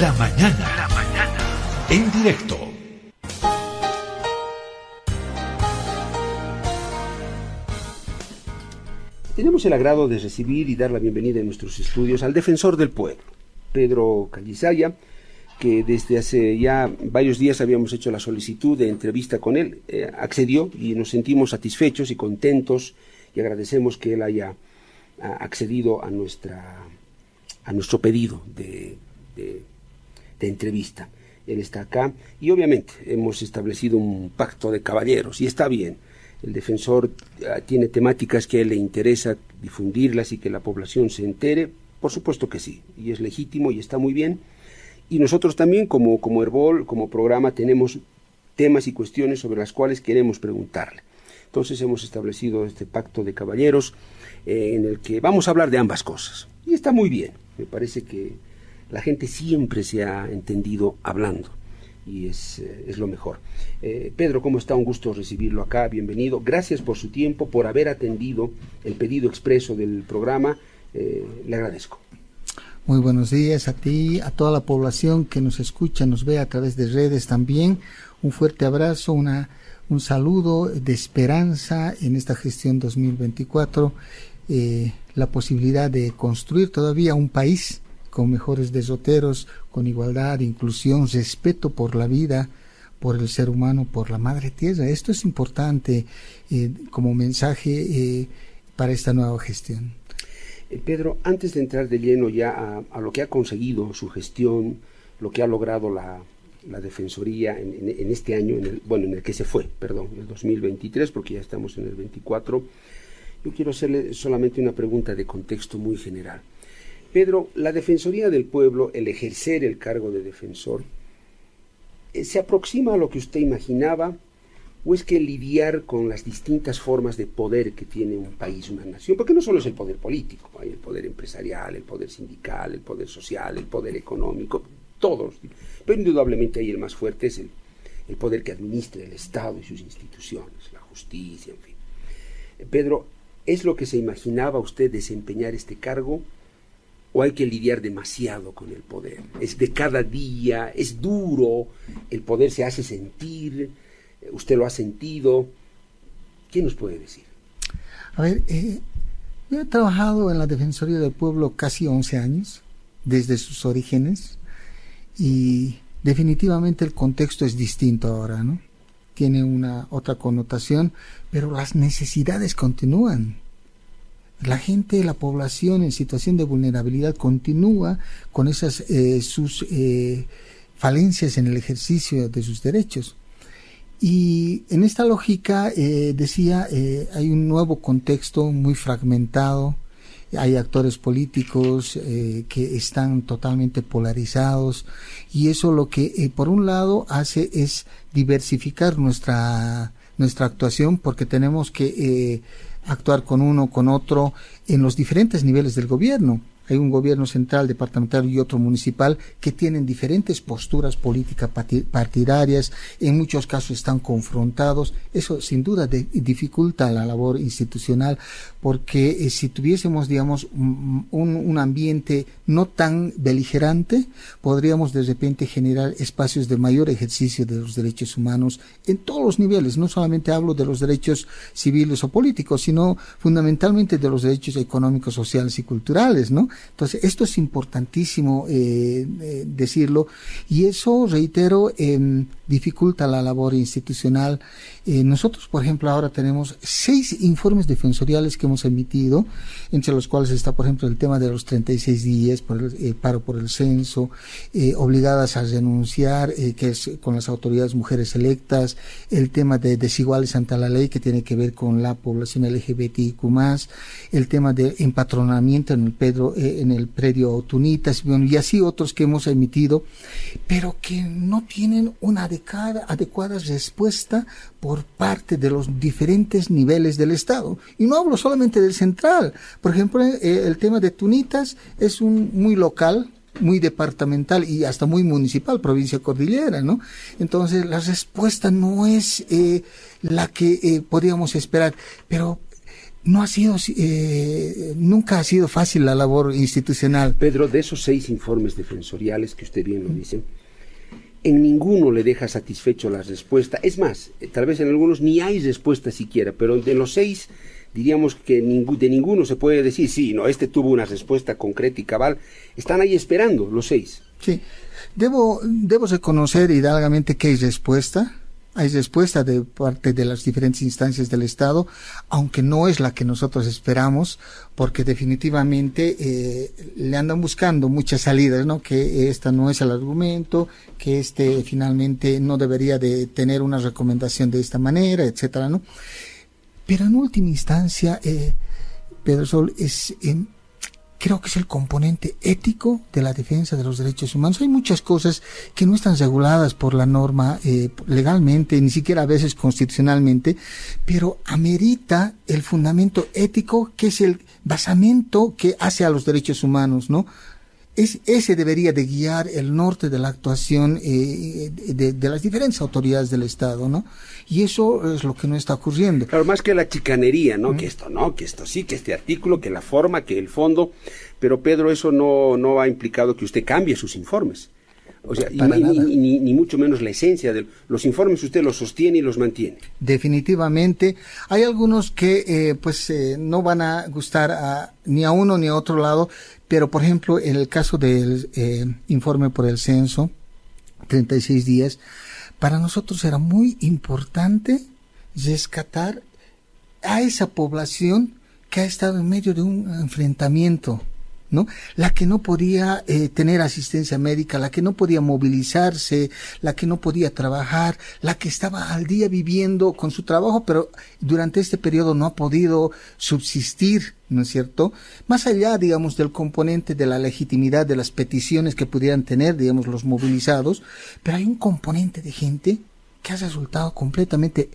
La mañana. La mañana. En directo. Tenemos el agrado de recibir y dar la bienvenida en nuestros estudios al defensor del pueblo, Pedro Callisaya, que desde hace ya varios días habíamos hecho la solicitud de entrevista con él. Eh, accedió y nos sentimos satisfechos y contentos y agradecemos que él haya accedido a, nuestra, a nuestro pedido de, entrevista. Él está acá y obviamente hemos establecido un pacto de caballeros y está bien. El defensor ah, tiene temáticas que le interesa difundirlas y que la población se entere. Por supuesto que sí, y es legítimo y está muy bien. Y nosotros también, como, como Herbol, como programa, tenemos temas y cuestiones sobre las cuales queremos preguntarle. Entonces hemos establecido este pacto de caballeros eh, en el que vamos a hablar de ambas cosas. Y está muy bien. Me parece que la gente siempre se ha entendido hablando y es, eh, es lo mejor. Eh, Pedro, ¿cómo está? Un gusto recibirlo acá, bienvenido. Gracias por su tiempo, por haber atendido el pedido expreso del programa. le agradezco. Muy buenos días a ti, a toda la población que nos escucha, nos ve a través de redes también. Un fuerte abrazo, una un saludo de esperanza en esta gestión 2024, eh, la posibilidad de construir todavía un país con mejores desoteros, con igualdad, inclusión, respeto por la vida, por el ser humano, por la madre tierra. Esto es importante eh, como mensaje eh, para esta nueva gestión. Pedro, antes de entrar de lleno ya a lo que ha conseguido su gestión, lo que ha logrado la, Defensoría en, este año, en el, bueno, en el que se fue, perdón, el 2023, porque ya estamos en el 24. Yo quiero hacerle solamente una pregunta de contexto muy general. Pedro, la Defensoría del Pueblo, el ejercer el cargo de defensor, eh, ¿se aproxima a lo que usted imaginaba o es que lidiar con las distintas formas de poder que tiene un país, una nación? Porque no solo es el poder político, hay el poder empresarial, el poder sindical, el poder social, el poder económico, todos. Pero indudablemente ahí el más fuerte es el, el poder que administra el Estado y sus instituciones, la justicia, en fin. Pedro, ¿es lo que se imaginaba usted desempeñar este cargo? ¿O hay que lidiar demasiado con el poder? Es de cada día, es duro, el poder se hace sentir, usted lo ha sentido. ¿Qué nos puede decir? A ver, eh, yo he trabajado en la Defensoría del Pueblo casi 11 años, desde sus orígenes y definitivamente el contexto es distinto ahora, ¿no? Tiene una otra connotación, pero las necesidades continúan. La gente, la población en situación de vulnerabilidad continúa con esas eh, sus eh, falencias en el ejercicio de sus derechos. Y en esta lógica, eh, decía, hay un nuevo contexto muy fragmentado, hay actores políticos eh, que están totalmente polarizados y eso lo que eh, por un lado hace es diversificar nuestra nuestra actuación porque tenemos que eh, actuar con uno con otro en los diferentes niveles del gobierno hay un gobierno central, departamental y otro municipal que tienen diferentes posturas políticas partidarias, en muchos casos están confrontados. Eso sin duda dificulta la labor institucional porque eh, si tuviésemos, digamos, un, un, ambiente no tan beligerante, podríamos de repente generar espacios de mayor ejercicio de los derechos humanos en todos los niveles. No solamente hablo de los derechos civiles o políticos, sino fundamentalmente de los derechos económicos, sociales y culturales, ¿no? Entonces, esto es importantísimo eh, eh, decirlo y eso, reitero, em, dificulta la labor institucional. Eh, nosotros, por ejemplo, ahora tenemos seis informes defensoriales que hemos emitido, entre los cuales está, por ejemplo, el tema de los 36 días por el paro por el censo, obligadas a renunciar, que es con las autoridades mujeres electas, el tema de desiguales ante la ley, que tiene que ver con la población LGBTIQ+, el tema de empatronamiento en el Pedro, en el predio Tunitas, y así otros que hemos emitido, pero que no tienen una adecuada, adecuada respuesta por parte de los diferentes niveles del Estado. Y no hablo solamente del central. Por ejemplo, eh, el tema de Tunitas es un muy local, muy departamental y hasta muy municipal, provincia cordillera, ¿no? Entonces la respuesta no es eh, la que eh, podríamos esperar, pero no ha sido, eh, nunca ha sido fácil la labor institucional. Pedro, de esos seis informes defensoriales que usted bien lo dice, en ninguno le deja satisfecho la respuesta. Es más, eh, tal vez en algunos ni hay respuesta siquiera, pero de los seis diríamos que de ninguno se puede decir, sí, no, este tuvo una respuesta concreta y cabal. Están ahí esperando los seis. Sí, debo, debo reconocer hidalgamente que hay respuesta hay respuesta de parte de las diferentes instancias del Estado, aunque no es la que nosotros esperamos, porque definitivamente eh, le andan buscando muchas salidas, ¿no? Que esta no es el argumento, que este finalmente no debería de tener una recomendación de esta manera, etcétera, ¿no? Pero en última instancia, eh, Pedro Sol es creo que es el componente ético de la defensa de los derechos humanos. Hay muchas cosas que no están reguladas por la norma eh, legalmente, ni siquiera a veces constitucionalmente, pero amerita el fundamento ético que es el basamento que hace a los derechos humanos, ¿no? Es, ese debería de guiar el norte de la actuación eh, de, las diferentes autoridades del Estado, ¿no? Y eso es lo que no está ocurriendo. Claro, más que la chicanería, ¿no? Que esto no, que esto sí, que este artículo, que la forma, que el fondo. Pero Pedro, eso no, no ha implicado que usted cambie sus informes. O sea, ni, ni, mucho menos la esencia de los informes usted los sostiene y los mantiene. Definitivamente. Hay algunos que eh, pues eh, no van a gustar a, ni a uno ni a otro lado, pero por ejemplo en el caso del eh, informe por el censo, 36 días, para nosotros era muy importante rescatar a esa población que ha estado en medio de un enfrentamiento ¿no? La que no podía eh, tener asistencia médica, la que no podía movilizarse, la que no podía trabajar, la que estaba al día viviendo con su trabajo, pero durante este periodo no ha podido subsistir, ¿no es cierto? Más allá, digamos, del componente de la legitimidad de las peticiones que pudieran tener, digamos, los movilizados, pero hay un componente de gente que ha resultado completamente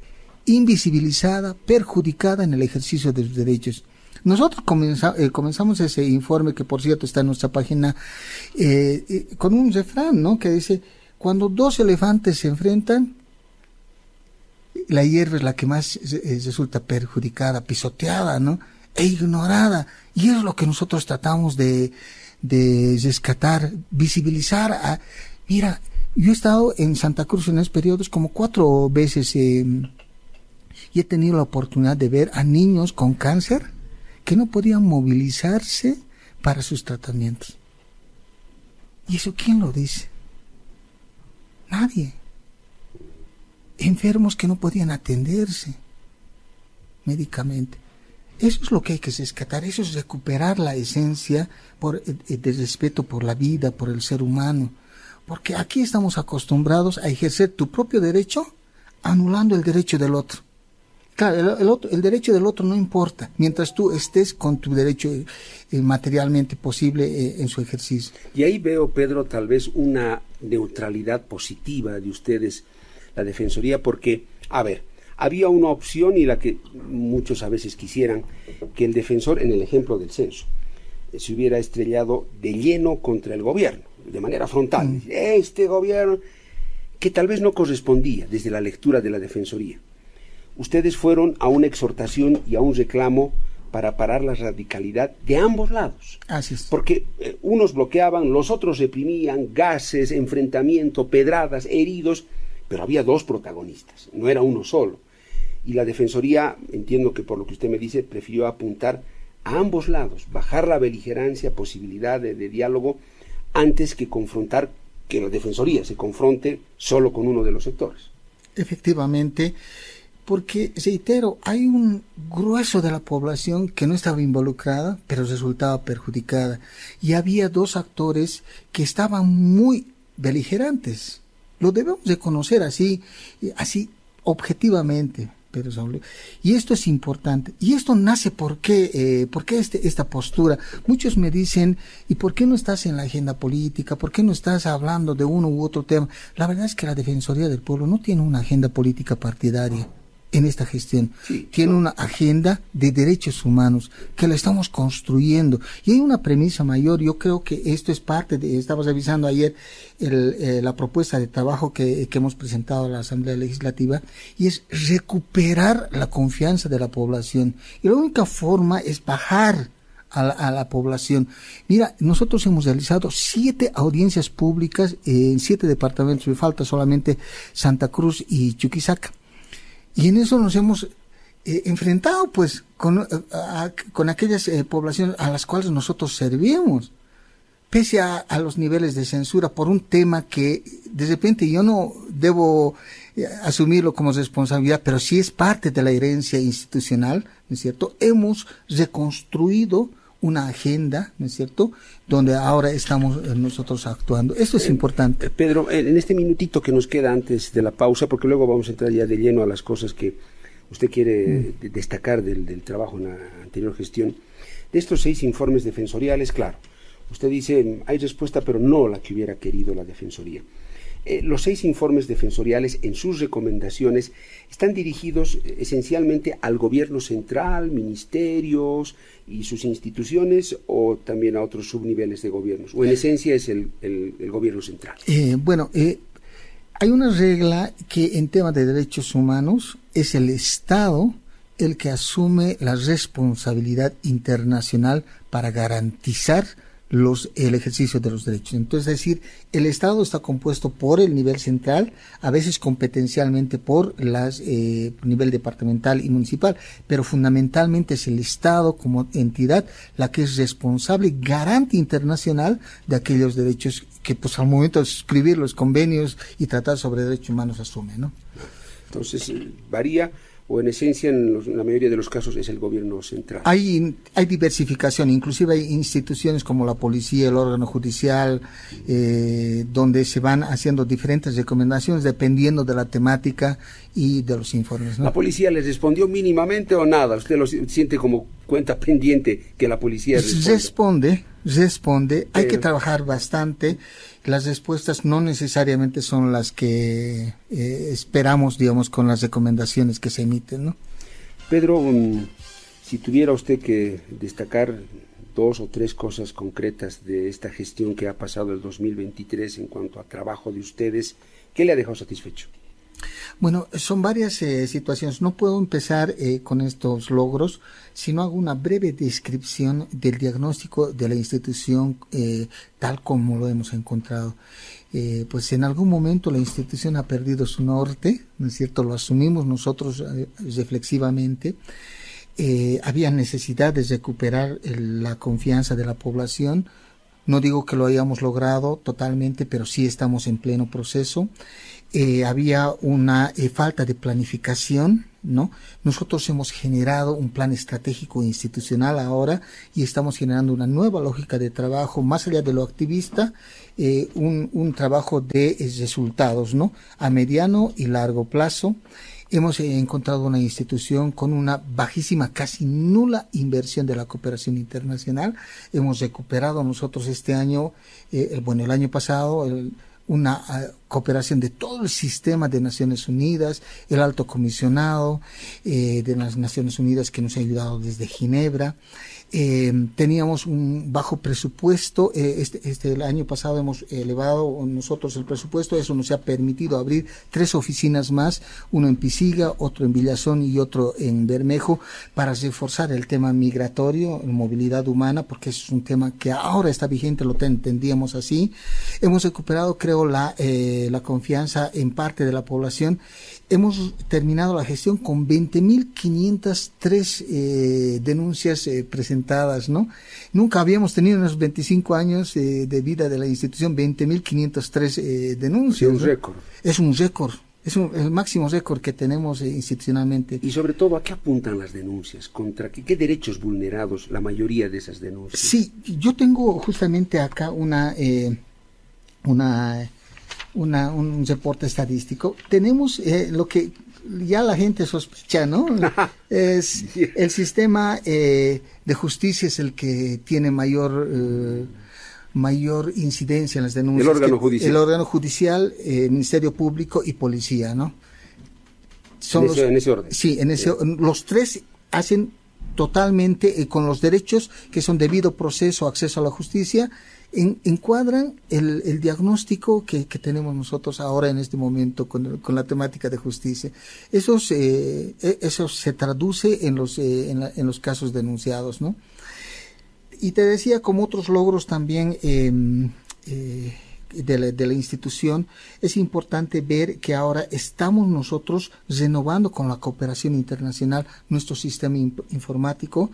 invisibilizada, perjudicada en el ejercicio de sus derechos. Nosotros eh, comenzamos ese informe, que por cierto está en nuestra página, eh, eh, con un refrán, ¿no? Que dice, cuando dos elefantes se enfrentan, la hierba es la que más resulta perjudicada, pisoteada, ¿no? E ignorada. Y es lo que nosotros tratamos de, de rescatar, visibilizar. A, mira, yo he estado en Santa Cruz en esos periodos como cuatro veces y he tenido la oportunidad de ver a niños con cáncer que no podían movilizarse para sus tratamientos. ¿Y eso quién lo dice? Nadie. Enfermos que no podían atenderse médicamente. Eso es lo que hay que rescatar, eso es recuperar la esencia por, eh, eh, de respeto por la vida, por el ser humano. Porque aquí estamos acostumbrados a ejercer tu propio derecho anulando el derecho del otro. Claro, el, otro, el, derecho del otro no importa, mientras tú estés con tu derecho eh, materialmente posible eh, en su ejercicio. Y ahí veo, Pedro, tal vez una neutralidad positiva de ustedes, la Defensoría, porque, a ver, había una opción y la que muchos a veces quisieran, que el defensor, en el ejemplo del censo, eh, se hubiera estrellado de lleno contra el gobierno, de manera frontal. Mm. Este gobierno, que tal vez no correspondía desde la lectura de la Defensoría ustedes fueron a una exhortación y a un reclamo para parar la radicalidad de ambos lados. Así es. Porque eh, unos bloqueaban, los otros reprimían, gases, enfrentamiento, pedradas, heridos, pero había dos protagonistas, no era uno solo. Y la Defensoría, entiendo que por lo que usted me dice, prefirió apuntar a ambos lados, bajar la beligerancia, posibilidad de, de diálogo, antes que confrontar, que la Defensoría se confronte solo con uno de los sectores. Efectivamente, porque, reitero, hay un grueso de la población que no estaba involucrada, pero resultaba perjudicada. Y había dos actores que estaban muy beligerantes. Lo debemos reconocer así, así objetivamente. Pero y esto es importante. Y esto nace por qué, eh, por qué este, esta postura. Muchos me dicen, ¿y por qué no estás en la agenda política? ¿Por qué no estás hablando de uno u otro tema? La verdad es que la Defensoría del Pueblo no tiene una agenda política partidaria en esta gestión. Tiene una agenda de derechos humanos que la estamos construyendo. Y hay una premisa mayor, yo creo que esto es parte de, estamos revisando ayer eh, la propuesta de trabajo que, que hemos presentado a la Asamblea Legislativa, y es recuperar la confianza de la población. Y la única forma es bajar a la, población. Mira, nosotros hemos realizado siete audiencias públicas en siete departamentos, me falta solamente Santa Cruz y Chuquisaca. Y en eso nos hemos eh, enfrentado pues con, eh, con aquellas eh, poblaciones a las cuales nosotros servimos, pese a, a, los niveles de censura por un tema que de repente yo no debo asumirlo como responsabilidad, pero sí es parte de la herencia institucional, ¿no es cierto? Hemos reconstruido una agenda, ¿no es cierto?, donde ahora estamos eh, nosotros actuando. Esto es eh, importante. Pedro, en este minutito que nos queda antes de la pausa, porque luego vamos a entrar ya de lleno a las cosas que usted quiere mm. destacar del, del trabajo en la anterior gestión, de estos seis informes defensoriales, claro, usted dice, hay respuesta, pero no la que hubiera querido la Defensoría. Eh, los seis informes defensoriales en sus recomendaciones están dirigidos eh, esencialmente al gobierno central, ministerios y sus instituciones o también a otros subniveles de gobiernos. O en esencia es el, gobierno central. Eh, bueno, hay una regla que en temas de derechos humanos es el Estado el que asume la responsabilidad internacional para garantizar los, el ejercicio de los derechos. Entonces, es decir, el Estado está compuesto por el nivel central, a veces competencialmente por las eh, nivel departamental y municipal, pero fundamentalmente es el Estado como entidad la que es responsable, garante internacional de aquellos derechos que, pues, al momento de suscribir los convenios y tratar sobre derechos humanos asume, ¿no? Entonces, varía o en esencia en, la mayoría de los casos es el gobierno central. Hay, hay diversificación, inclusive hay instituciones como la policía, el órgano judicial, eh, donde se van haciendo diferentes recomendaciones dependiendo de la temática y de los informes. ¿La policía les respondió mínimamente o nada? ¿Usted lo siente como cuenta pendiente que la policía responde? Responde, responde. Hay que trabajar bastante las respuestas no necesariamente son las que eh, esperamos, digamos, con las recomendaciones que se emiten, ¿no? Pedro, si tuviera usted que destacar dos o tres cosas concretas de esta gestión que ha pasado el 2023 en cuanto a trabajo de ustedes, ¿qué le ha dejado satisfecho? Bueno, son varias eh, situaciones. No puedo empezar eh, con estos logros si no hago una breve descripción del diagnóstico de la institución eh, tal como lo hemos encontrado. pues en algún momento la institución ha perdido su norte, ¿no es cierto? Lo asumimos nosotros reflexivamente. había necesidad de recuperar la confianza de la población. No digo que lo hayamos logrado totalmente, pero sí estamos en pleno proceso. Eh, había una eh, falta de planificación, ¿no? Nosotros hemos generado un plan estratégico institucional ahora y estamos generando una nueva lógica de trabajo, más allá de lo activista, eh, un, un, trabajo de resultados, ¿no? A mediano y largo plazo. Hemos encontrado una institución con una bajísima, casi nula inversión de la cooperación internacional. Hemos recuperado nosotros este año, bueno, el año pasado, el, una ah, cooperación de todo el sistema de Naciones Unidas, el alto comisionado eh, de las Naciones Unidas que nos ha ayudado desde Ginebra, eh, teníamos un bajo presupuesto. Eh, este, este, el año pasado hemos elevado nosotros el presupuesto. Eso nos ha permitido abrir tres oficinas más, uno en Pisiga, otro en Villazón y otro en Bermejo, para reforzar el tema migratorio, movilidad humana, porque es un tema que ahora está vigente, lo entendíamos así. Hemos recuperado, creo, la, eh, la confianza en parte de la población hemos terminado la gestión con 20.503 eh, denuncias eh, Nunca habíamos tenido en los 25 años eh, de vida de la institución 20.503 eh, denuncias. Es un récord. Es un récord. Es el máximo récord que tenemos institucionalmente. Y sobre todo, ¿a qué apuntan las denuncias? ¿Contra qué, qué, derechos vulnerados la mayoría de esas denuncias? Sí, yo tengo justamente acá una, una una, un reporte estadístico, tenemos eh, lo que ya la gente sospecha, ¿no? es el sistema eh, de justicia es el que tiene mayor eh, mayor incidencia en las denuncias. El órgano judicial. El órgano judicial, Ministerio Público y Policía, ¿no? son en, los, ese, en ese orden. Sí, en ese, los tres hacen totalmente eh, con los derechos que son debido proceso, acceso a la justicia, en, encuadran el, el diagnóstico que, que, tenemos nosotros ahora en este momento con, con la temática de justicia. Eso se, eso se traduce en los, eh, en, la, en, los casos denunciados, ¿no? Y te decía, como otros logros también, eh, eh, de la, de la, institución, es importante ver que ahora estamos nosotros renovando con la cooperación internacional nuestro sistema informático.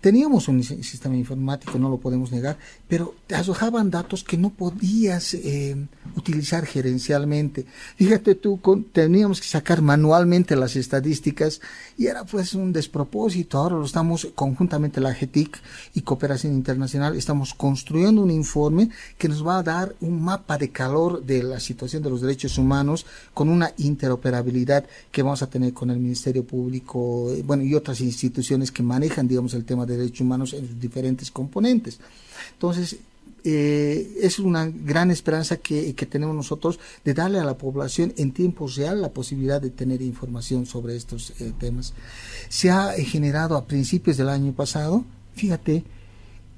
Teníamos un sistema informático, no lo podemos negar, pero te arrojaban datos que no podías eh, utilizar gerencialmente. Fíjate tú, con, teníamos que sacar manualmente las estadísticas y era pues un despropósito. Ahora lo estamos conjuntamente la GETIC y Cooperación Internacional, estamos construyendo un informe que nos va a dar un mapa de calor de la situación de los derechos humanos con una interoperabilidad que vamos a tener con el Ministerio Público, bueno, y otras instituciones que manejan, digamos, el tema de derechos humanos en sus diferentes componentes. Entonces, eh, es una gran esperanza que, que, tenemos nosotros de darle a la población en tiempo real la posibilidad de tener información sobre estos eh, temas. Se ha generado a principios del año pasado, fíjate,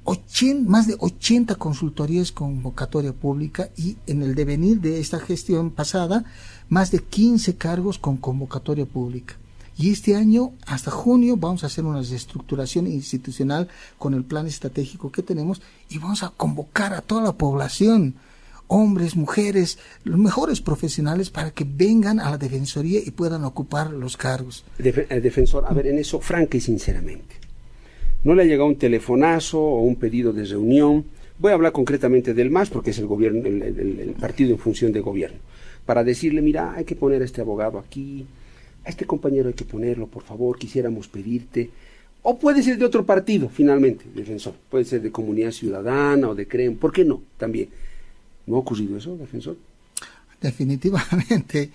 80, más de 80 consultorías con convocatoria pública y en el devenir de esta gestión pasada, más de 15 cargos con convocatoria pública. Y este año, hasta junio, vamos a hacer una reestructuración institucional con el plan estratégico que tenemos y vamos a convocar a toda la población, hombres, mujeres, los mejores profesionales para que vengan a la Defensoría y puedan ocupar los cargos. Def defensor, a ver, en eso, franca y sinceramente. ¿No le ha llegado un telefonazo o un pedido de reunión? Voy a hablar concretamente del MAS porque es el gobierno, el, el, el partido en función de gobierno. Para decirle, mira, hay que poner a este abogado aquí, este compañero hay que ponerlo, por favor, quisiéramos pedirte. O puede ser de otro partido, finalmente, defensor. Puede ser de Comunidad Ciudadana o de CREM. ¿Por qué no? También. ¿No ha ocurrido eso, defensor? Definitivamente.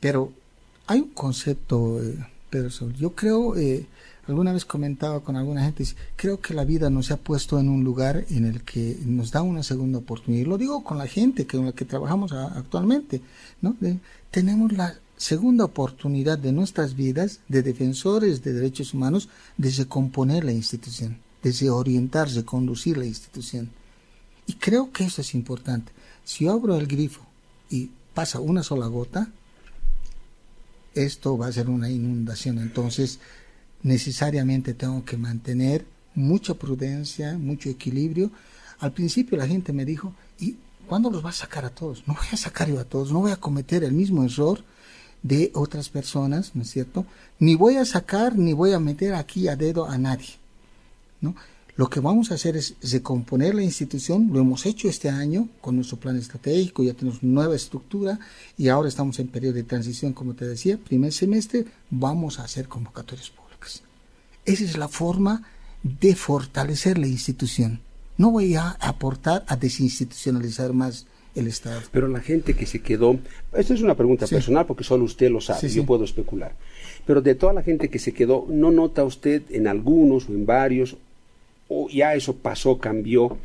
Pero hay un concepto, eh, Pedro Sol. Yo creo, eh, alguna vez comentaba con alguna gente, creo que la vida nos ha puesto en un lugar en el que nos da una segunda oportunidad. Y lo digo con la gente con la que trabajamos actualmente. ¿no? Tenemos la segunda oportunidad de nuestras vidas de defensores de derechos humanos de recomponer la institución, de orientar, de conducir la institución. Y creo que eso es importante. Si yo abro el grifo y pasa una sola gota, esto va a ser una inundación. Entonces, necesariamente tengo que mantener mucha prudencia, mucho equilibrio. Al principio la gente me dijo, ¿y cuándo los va a sacar a todos? No voy a sacar yo a todos, no voy a cometer el mismo error de otras personas, ¿no es cierto? Ni voy a sacar ni voy a meter aquí a dedo a nadie, ¿no? Lo que vamos a hacer es recomponer la institución, lo hemos hecho este año con nuestro plan estratégico, ya tenemos nueva estructura y ahora estamos en periodo de transición, como te decía, primer semestre vamos a hacer convocatorias públicas. Esa es la forma de fortalecer la institución. No voy a aportar a desinstitucionalizar más el Estado. Pero la gente que se quedó, esto es una pregunta sí. personal porque solo usted lo sabe, sí, sí. yo puedo especular. Pero de toda la gente que se quedó, ¿no nota usted en algunos o en varios, o ya eso pasó, cambió,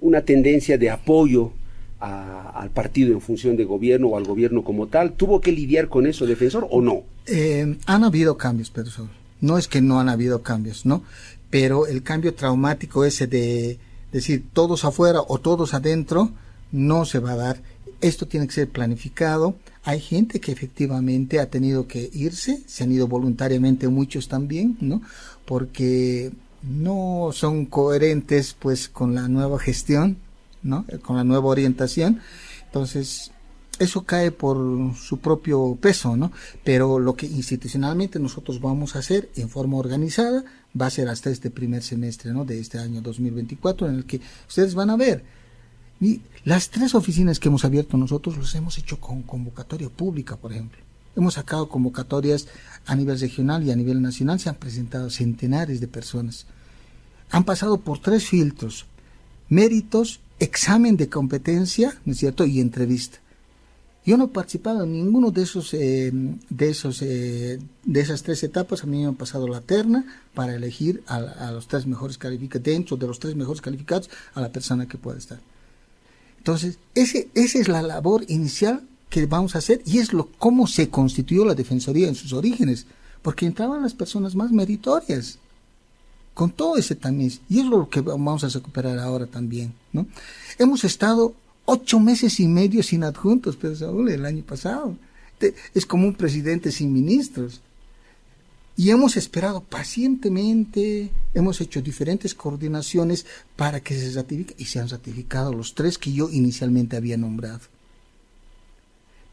una tendencia de apoyo a, al partido en función de gobierno o al gobierno como tal? ¿Tuvo que lidiar con eso, defensor, o no? Eh, han habido cambios, Sol. No es que no han habido cambios, ¿no? Pero el cambio traumático ese de decir todos afuera o todos adentro, no se va a dar. Esto tiene que ser planificado. Hay gente que efectivamente ha tenido que irse, se han ido voluntariamente muchos también, ¿no? Porque no son coherentes pues con la nueva gestión, ¿no? Con la nueva orientación. Entonces, eso cae por su propio peso, ¿no? Pero lo que institucionalmente nosotros vamos a hacer en forma organizada va a ser hasta este primer semestre, ¿no? De este año 2024 en el que ustedes van a ver las tres oficinas que hemos abierto nosotros los hemos hecho con convocatoria pública, por ejemplo. Hemos sacado convocatorias a nivel regional y a nivel nacional, se han presentado centenares de personas. Han pasado por tres filtros, méritos, examen de competencia, ¿no es cierto?, y entrevista. Yo no he participado en ninguno de esos, eh, de esos, eh, de esas tres etapas. A mí me han pasado la terna para elegir a, los tres mejores calificados, dentro de los tres mejores calificados, a la persona que pueda estar. Entonces, ese, esa es la labor inicial que vamos a hacer y es lo cómo se constituyó la Defensoría en sus orígenes, porque entraban las personas más meritorias con todo ese tamiz y es lo que vamos a recuperar ahora también, ¿no? Hemos estado ocho meses y medio sin adjuntos, pero Saúl, el año pasado. Es como un presidente sin ministros. Y hemos esperado pacientemente, hemos hecho diferentes coordinaciones para que se ratifique y se han ratificado los tres que yo inicialmente había nombrado.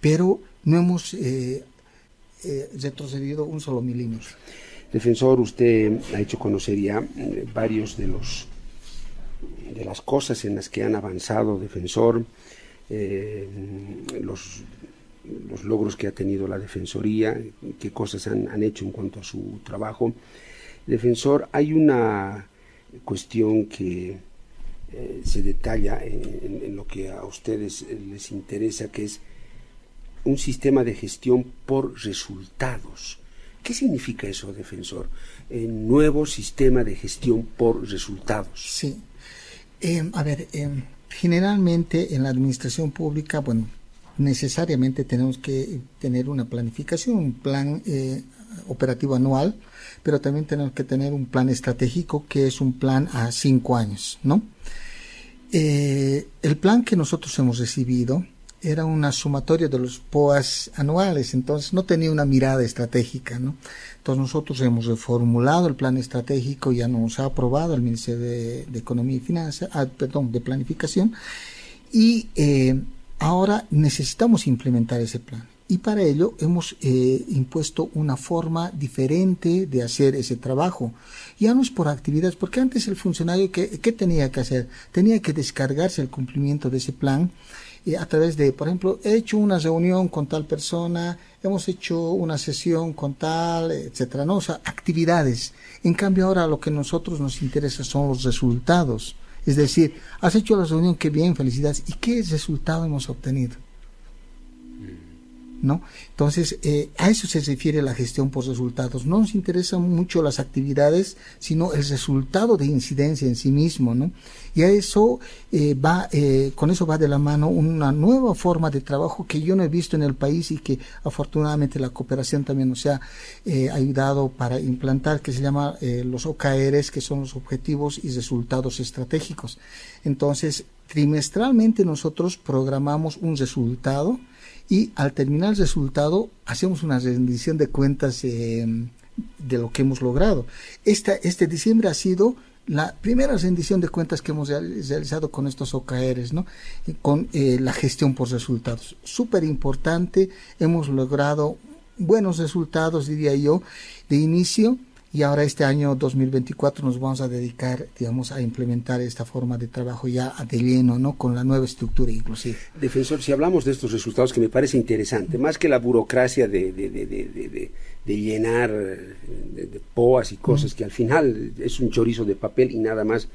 Pero no hemos eh, eh, retrocedido un solo milímetro. Defensor, usted ha hecho conocer ya eh, varios de los de las cosas en las que han avanzado Defensor, los los logros que ha tenido la Defensoría, qué cosas han, hecho en cuanto a su trabajo. Defensor, hay una cuestión que eh, se detalla en, lo que a ustedes les interesa, que es un sistema de gestión por resultados. ¿Qué significa eso, defensor? El nuevo sistema de gestión por resultados. Sí. Eh, a ver, eh, generalmente en la administración pública, bueno, necesariamente tenemos que tener una planificación, un plan eh, operativo anual, pero también tenemos que tener un plan estratégico que es un plan a cinco años, ¿no? Eh, el plan que nosotros hemos recibido era una sumatoria de los POAS anuales, entonces no tenía una mirada estratégica, ¿no? Entonces nosotros hemos reformulado el plan estratégico, ya nos ha aprobado el Ministerio de, Economía y Finanzas, ah, perdón, de Planificación, y eh, Ahora necesitamos implementar ese plan y para ello hemos eh, impuesto una forma diferente de hacer ese trabajo. Ya no es por actividades, porque antes el funcionario, ¿qué, tenía que hacer? Tenía que descargarse el cumplimiento de ese plan eh, a través de, por ejemplo, he hecho una reunión con tal persona, hemos hecho una sesión con tal, etcétera, ¿no? O sea, actividades. En cambio ahora lo que nosotros nos interesa son los resultados. Es decir, has hecho la reunión, qué bien, felicidades. ¿Y qué resultado hemos obtenido? Entonces, eh, a eso se refiere la gestión por resultados. No nos interesan mucho las actividades, sino el resultado de incidencia en sí mismo, ¿no? Y a eso eh, va, eh, con eso va de la mano una nueva forma de trabajo que yo no he visto en el país y que afortunadamente la cooperación también nos ha ayudado para implantar, que se llama los OKRs, que son los objetivos y resultados estratégicos. Entonces, trimestralmente nosotros programamos un resultado, y al terminar el resultado hacemos una rendición de cuentas eh, de lo que hemos logrado. Esta, este diciembre ha sido la primera rendición de cuentas que hemos realizado con estos OKRs, ¿no? con eh, la gestión por resultados. Súper importante, hemos logrado buenos resultados, diría yo, de inicio y ahora este año 2024 nos vamos a dedicar, digamos, a implementar esta forma de trabajo ya de lleno, ¿no? Con la nueva estructura inclusive. Defensor, si hablamos de estos resultados que me parece interesante, más que la burocracia de, de, de, de, de llenar de, POAS y cosas que al final es un chorizo de papel y nada más,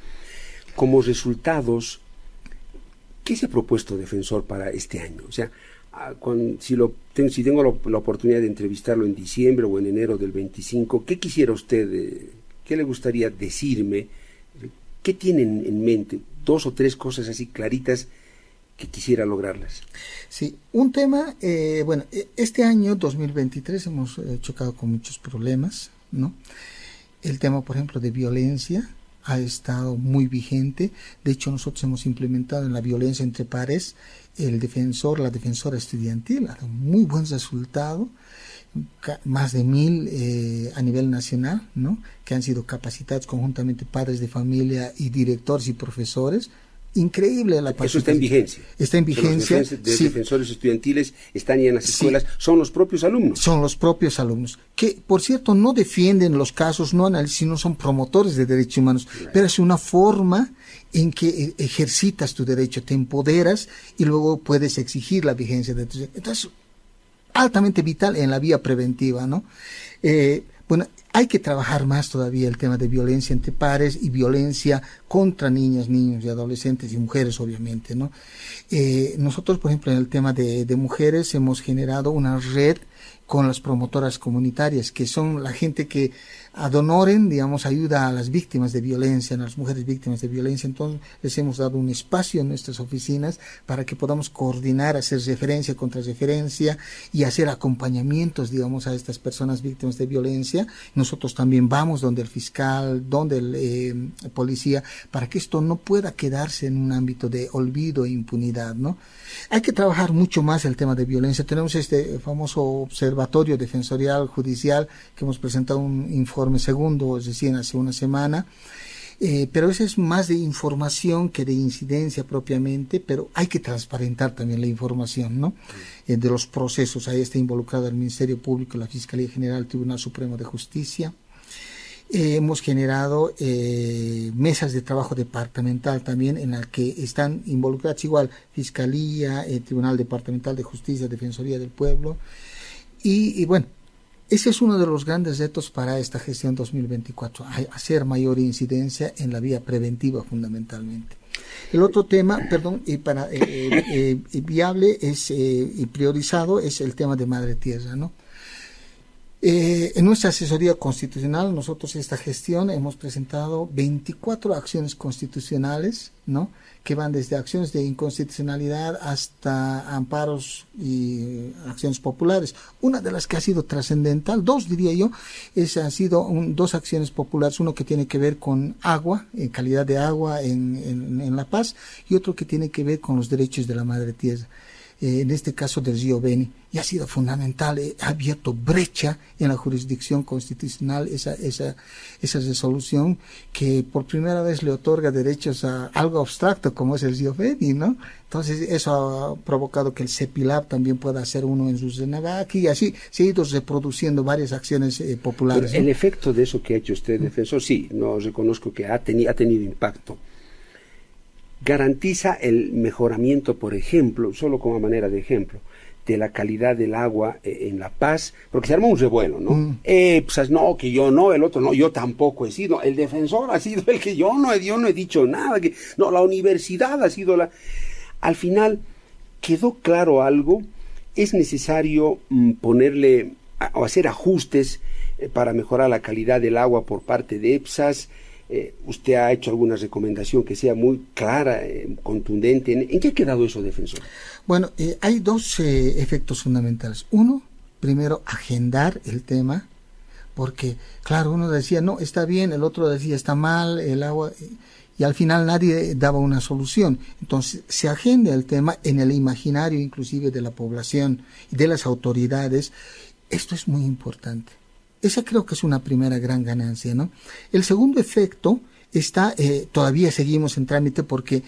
como resultados, ¿qué se ha propuesto Defensor para este año? O sea, Ah, si, lo, si tengo la, oportunidad de entrevistarlo en diciembre o en enero del 25, ¿qué quisiera usted, eh, qué le gustaría decirme? ¿Qué tienen en mente? Dos o tres cosas así claritas que quisiera lograrlas. Sí, un tema, eh, bueno, e, este año 2023 hemos eh, chocado con muchos problemas, ¿no? El tema, por ejemplo, de violencia, ha estado muy vigente. De hecho, nosotros hemos implementado en la violencia entre pares el defensor, la defensora estudiantil, ha dado muy buen resultado, más de mil eh, a nivel nacional, ¿no? que han sido capacitados conjuntamente padres de familia y directores y profesores increíble la Eso está en vigencia. Está en vigencia. Los defensores estudiantiles están ya en las escuelas, son los propios alumnos. Son los propios alumnos, que por cierto no defienden los casos, no analizan, sino son promotores de derechos humanos, pero es una forma en que e, ejercitas tu derecho, te empoderas y luego puedes exigir la vigencia de tu Entonces, altamente vital en la vía preventiva, ¿no? Eh, bueno, hay que trabajar más todavía el tema de violencia entre pares y violencia contra niñas, niños y adolescentes y mujeres, obviamente, ¿no? Eh, nosotros, por ejemplo, en el tema de, mujeres hemos generado una red con las promotoras comunitarias, que son la gente que ad honorem, digamos, ayuda a las víctimas de violencia, a las mujeres víctimas de violencia. Entonces, les hemos dado un espacio en nuestras oficinas para que podamos coordinar, hacer referencia contra referencia y hacer acompañamientos, digamos, a estas personas víctimas de violencia. Nosotros también vamos donde el fiscal, donde el eh, policía, para que esto no pueda quedarse en un ámbito de olvido e impunidad, ¿no? Hay que trabajar mucho más el tema de violencia. Tenemos este famoso observatorio defensorial judicial que hemos presentado un informe segundo recién hace una semana. Eh, pero eso es más de información que de incidencia propiamente, pero hay que transparentar también la información, ¿no? Eh, de los procesos. Ahí está involucrado el Ministerio Público, la Fiscalía General, el Tribunal Supremo de Justicia. Eh, hemos generado eh, mesas de trabajo departamental también en las que están involucradas igual Fiscalía, Tribunal Departamental de Justicia, Defensoría del Pueblo. Y, y, bueno, ese es uno de los grandes retos para esta gestión 2024, hacer mayor incidencia en la vía preventiva fundamentalmente. El otro tema, perdón, y para viable es y priorizado es el tema de madre tierra, ¿no? Eh, en nuestra asesoría constitucional, nosotros esta gestión hemos presentado 24 acciones constitucionales, ¿no? Que van desde acciones de inconstitucionalidad hasta amparos y acciones populares. Una de las que ha sido trascendental, dos diría yo, es, han sido un, dos acciones populares, uno que tiene que ver con agua, en calidad de agua en, en, en La Paz, y otro que tiene que ver con los derechos de la madre tierra en este caso del río Beni, y ha sido fundamental, eh, ha abierto brecha en la jurisdicción constitucional esa, esa, esa resolución que por primera vez le otorga derechos a algo abstracto como es el río Beni, ¿no? Entonces eso ha provocado que el CEPILAB también pueda hacer uno en sus Renagaki y así se ha ido reproduciendo varias acciones eh, populares. El efecto de eso que ha hecho usted, defensor, sí, no reconozco que ha, teni ha tenido impacto garantiza el mejoramiento, por ejemplo, solo como manera de ejemplo, de la calidad del agua eh, en La Paz, porque se armó un revuelo, ¿no? Mm. Eh, pues no, que yo no, el otro no, yo tampoco he sido, el defensor ha sido el que yo no, yo no he dicho nada, que no, la universidad ha sido la... Al final quedó claro algo, es necesario mm, ponerle o hacer ajustes eh, para mejorar la calidad del agua por parte de EPSAS, eh, usted ha hecho alguna recomendación que sea muy clara, eh, contundente. ¿En, qué ha quedado eso, defensor? Bueno, eh, hay dos eh, efectos fundamentales. Uno, primero, agendar el tema, porque, claro, uno decía, no, está bien, el otro decía, está mal, el agua, y al final nadie daba una solución. Entonces, se agenda el tema en el imaginario inclusive de la población y de las autoridades. Esto es muy importante. Esa creo que es una primera gran ganancia, ¿no? El segundo efecto está, eh, todavía seguimos en trámite porque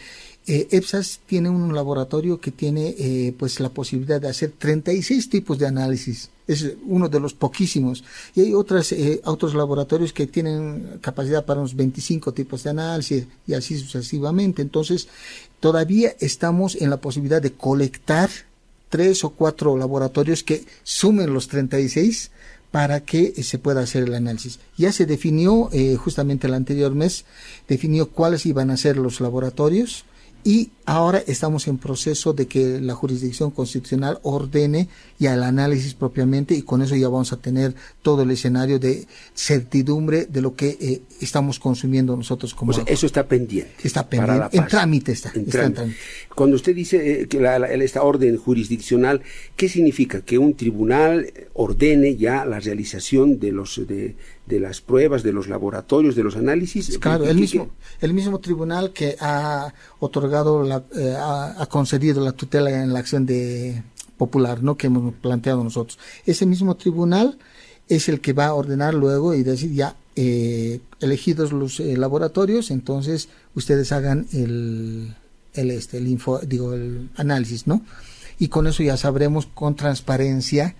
eh, EPSAS tiene un laboratorio que tiene eh, pues la posibilidad de hacer 36 tipos de análisis. Es uno de los poquísimos. Y hay otras, eh, otros laboratorios que tienen capacidad para unos 25 tipos de análisis y así sucesivamente. Entonces, todavía estamos en la posibilidad de colectar tres o cuatro laboratorios que sumen los 36 para que se pueda hacer el análisis. Ya se definió, eh, justamente el anterior mes, definió cuáles iban a ser los laboratorios, y ahora estamos en proceso de que la jurisdicción constitucional ordene ya el análisis propiamente y con eso ya vamos a tener todo el escenario de certidumbre de lo que eh, estamos consumiendo nosotros como o sea, eso está pendiente está pendiente. en trámite está, en está trámite. en trámite. cuando usted dice eh, que la, la, esta orden jurisdiccional qué significa que un tribunal ordene ya la realización de los de, de las pruebas de los laboratorios de los análisis claro el mismo el mismo tribunal que ha otorgado la, eh, ha, concedido la tutela en la acción de popular no que hemos planteado nosotros. Ese mismo tribunal es el que va a ordenar luego y decir ya eh, elegidos los eh, laboratorios entonces ustedes hagan el el este el info digo el análisis no y con eso ya sabremos con transparencia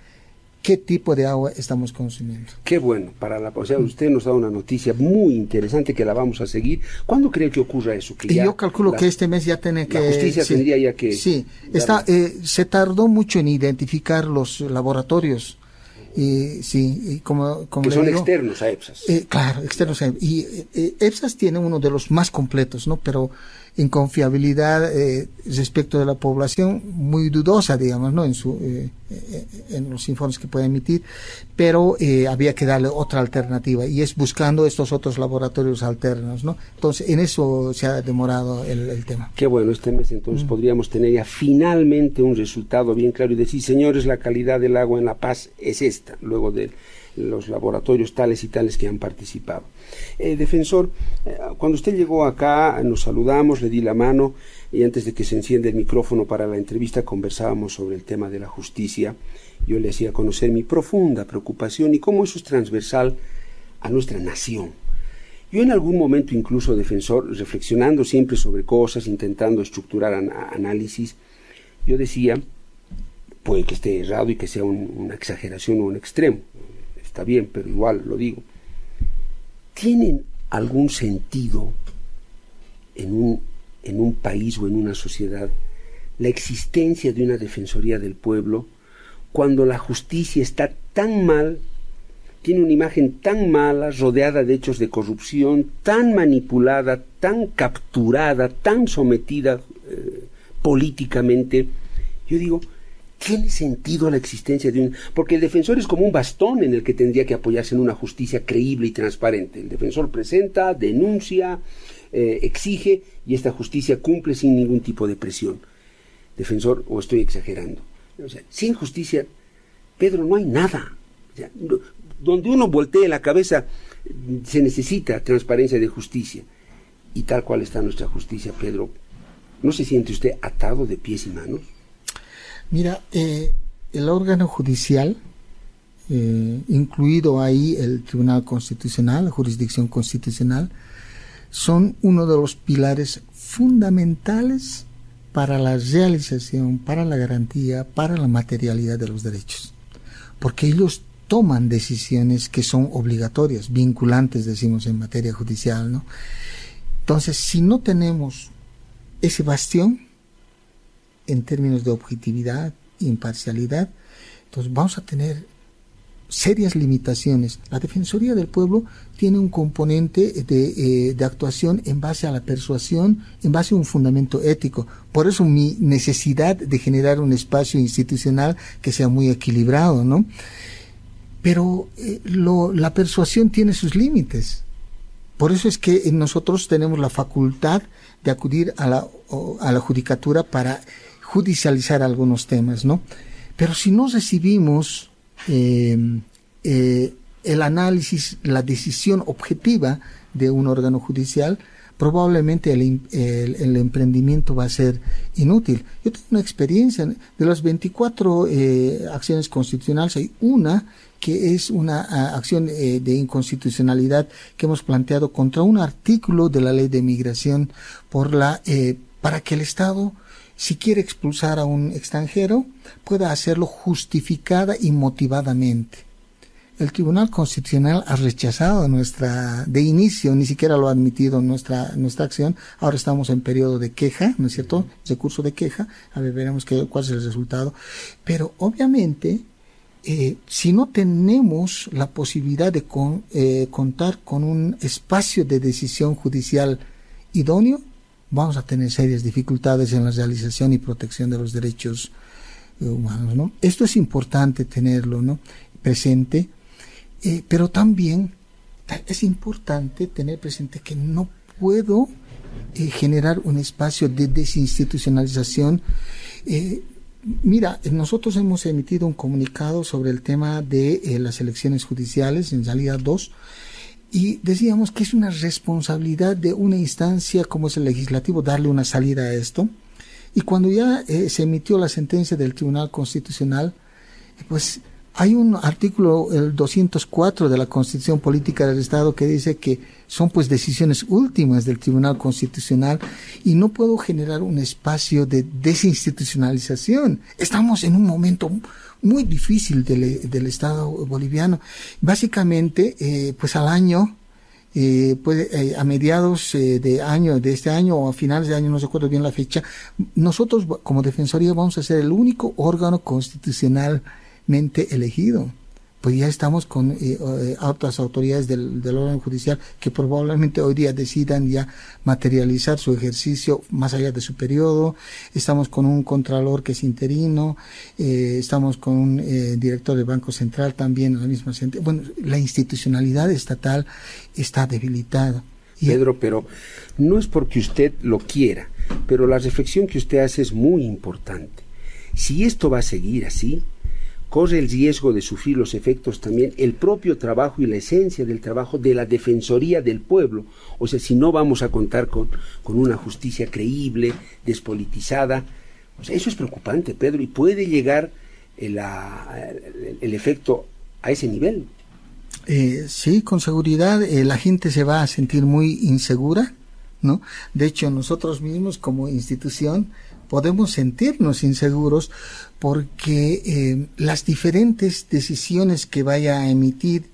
qué tipo de agua estamos consumiendo. Qué bueno, para la, o sea, usted nos da una noticia muy interesante que la vamos a seguir. ¿Cuándo cree que ocurra eso? Que yo calculo la, que este mes ya tiene que... La justicia sí, tendría ya que... Sí, está, eh, se tardó mucho en identificar los laboratorios. Y, sí, como, como que son externos a EPSAS. Eh, claro, externos a EPSAS. Y eh, EPSAS tiene uno de los más completos, ¿no? Pero en confiabilidad eh, respecto de la población muy dudosa, digamos, ¿no? En, su, eh, eh, en los informes que puede emitir, pero había que darle otra alternativa y es buscando estos otros laboratorios alternos, ¿no? Entonces, en eso se ha demorado el, tema. Qué bueno, este mes entonces mm. podríamos tener ya finalmente un resultado bien claro y decir, señores, la calidad del agua en La Paz es esta, luego de los laboratorios tales y tales que han participado. Eh, defensor, eh, cuando usted llegó acá, nos saludamos, le di la mano y antes de que se encienda el micrófono para la entrevista conversábamos sobre el tema de la justicia. Yo le hacía conocer mi profunda preocupación y cómo eso es transversal a nuestra nación. Yo en algún momento incluso, defensor, reflexionando siempre sobre cosas, intentando estructurar análisis, yo decía, puede que esté errado y que sea una exageración o un extremo, está bien, pero igual lo digo. ¿Tienen algún sentido en un, en un país o en una sociedad la existencia de una defensoría del pueblo cuando la justicia está tan mal, tiene una imagen tan mala, rodeada de hechos de corrupción, tan manipulada, tan capturada, tan sometida eh, políticamente? Yo digo, ¿Tiene sentido la existencia de un... Porque el defensor es como un bastón en el que tendría que apoyarse en una justicia creíble y transparente. El defensor presenta, denuncia, eh, exige y esta justicia cumple sin ningún tipo de presión. Defensor, o estoy exagerando. O sea, sin justicia, Pedro, no hay nada. donde uno voltee la cabeza, se necesita transparencia de justicia. Y tal cual está nuestra justicia, Pedro, ¿no se siente usted atado de pies y manos? Mira, eh, el órgano judicial, eh, incluido ahí el Tribunal Constitucional, la jurisdicción constitucional, son uno de los pilares fundamentales para la realización, para la garantía, para la materialidad de los derechos. Porque ellos toman decisiones que son obligatorias, vinculantes, decimos en materia judicial, ¿no? Entonces, si no tenemos ese bastión, en términos de objetividad, imparcialidad, entonces vamos a tener serias limitaciones. La Defensoría del Pueblo tiene un componente de, eh, de, actuación en base a la persuasión, en base a un fundamento ético. Por eso mi necesidad de generar un espacio institucional que sea muy equilibrado, ¿no? Pero eh, la persuasión tiene sus límites. Por eso es que nosotros tenemos la facultad de acudir a la, a la judicatura para judicializar algunos temas, ¿no? Pero si no recibimos eh, eh, el análisis, la decisión objetiva de un órgano judicial, probablemente el, emprendimiento va a ser inútil. Yo tengo una experiencia, de las 24 eh, acciones constitucionales hay una que es una acción de inconstitucionalidad que hemos planteado contra un artículo de la ley de migración por la, para que el Estado si quiere expulsar a un extranjero, pueda hacerlo justificada y motivadamente. El Tribunal Constitucional ha rechazado nuestra, de inicio, ni siquiera lo ha admitido nuestra, nuestra acción. Ahora estamos en periodo de queja, ¿no es cierto? Recurso de queja. A ver, veremos qué, cuál es el resultado. Pero obviamente, eh, si no tenemos la posibilidad de eh, contar con un espacio de decisión judicial idóneo, vamos a tener serias dificultades en la realización y protección de los derechos eh, humanos. ¿no? Esto es importante tenerlo ¿no? presente, eh, pero también es importante tener presente que no puedo eh, generar un espacio de desinstitucionalización. mira, nosotros hemos emitido un comunicado sobre el tema de las elecciones judiciales, en realidad dos, y decíamos que es una responsabilidad de una instancia como es el legislativo darle una salida a esto. Y cuando ya eh, se emitió la sentencia del Tribunal Constitucional, pues hay un artículo, el 204 de la Constitución Política del Estado, que dice que son pues decisiones últimas del Tribunal Constitucional y no puedo generar un espacio de desinstitucionalización. Estamos en un momento muy difícil del, del Estado boliviano. Básicamente, eh, pues al año, eh, eh, a mediados de año, de este año o a finales de año, no recuerdo bien la fecha, nosotros como Defensoría vamos a ser el único órgano elegido. pues ya estamos con eh, eh, otras autoridades del, del, orden judicial que probablemente hoy día decidan ya materializar su ejercicio más allá de su periodo. Estamos con un contralor que es interino, eh, estamos con un eh, director del Banco Central también la misma Bueno, la institucionalidad estatal está debilitada. Pedro, pero no es porque usted lo quiera, pero la reflexión que usted hace es muy importante. Si esto va a seguir así, corre el riesgo de sufrir los efectos también el propio trabajo y la esencia del trabajo de la Defensoría del Pueblo. O sea, si no vamos a contar con, con una justicia creíble, despolitizada, eso es preocupante, Pedro, y puede llegar el, el, el efecto a ese nivel. Eh, sí, con seguridad eh, la gente se va a sentir muy insegura, ¿no? De hecho, nosotros mismos como institución podemos sentirnos inseguros porque eh, las diferentes decisiones que vaya a emitir,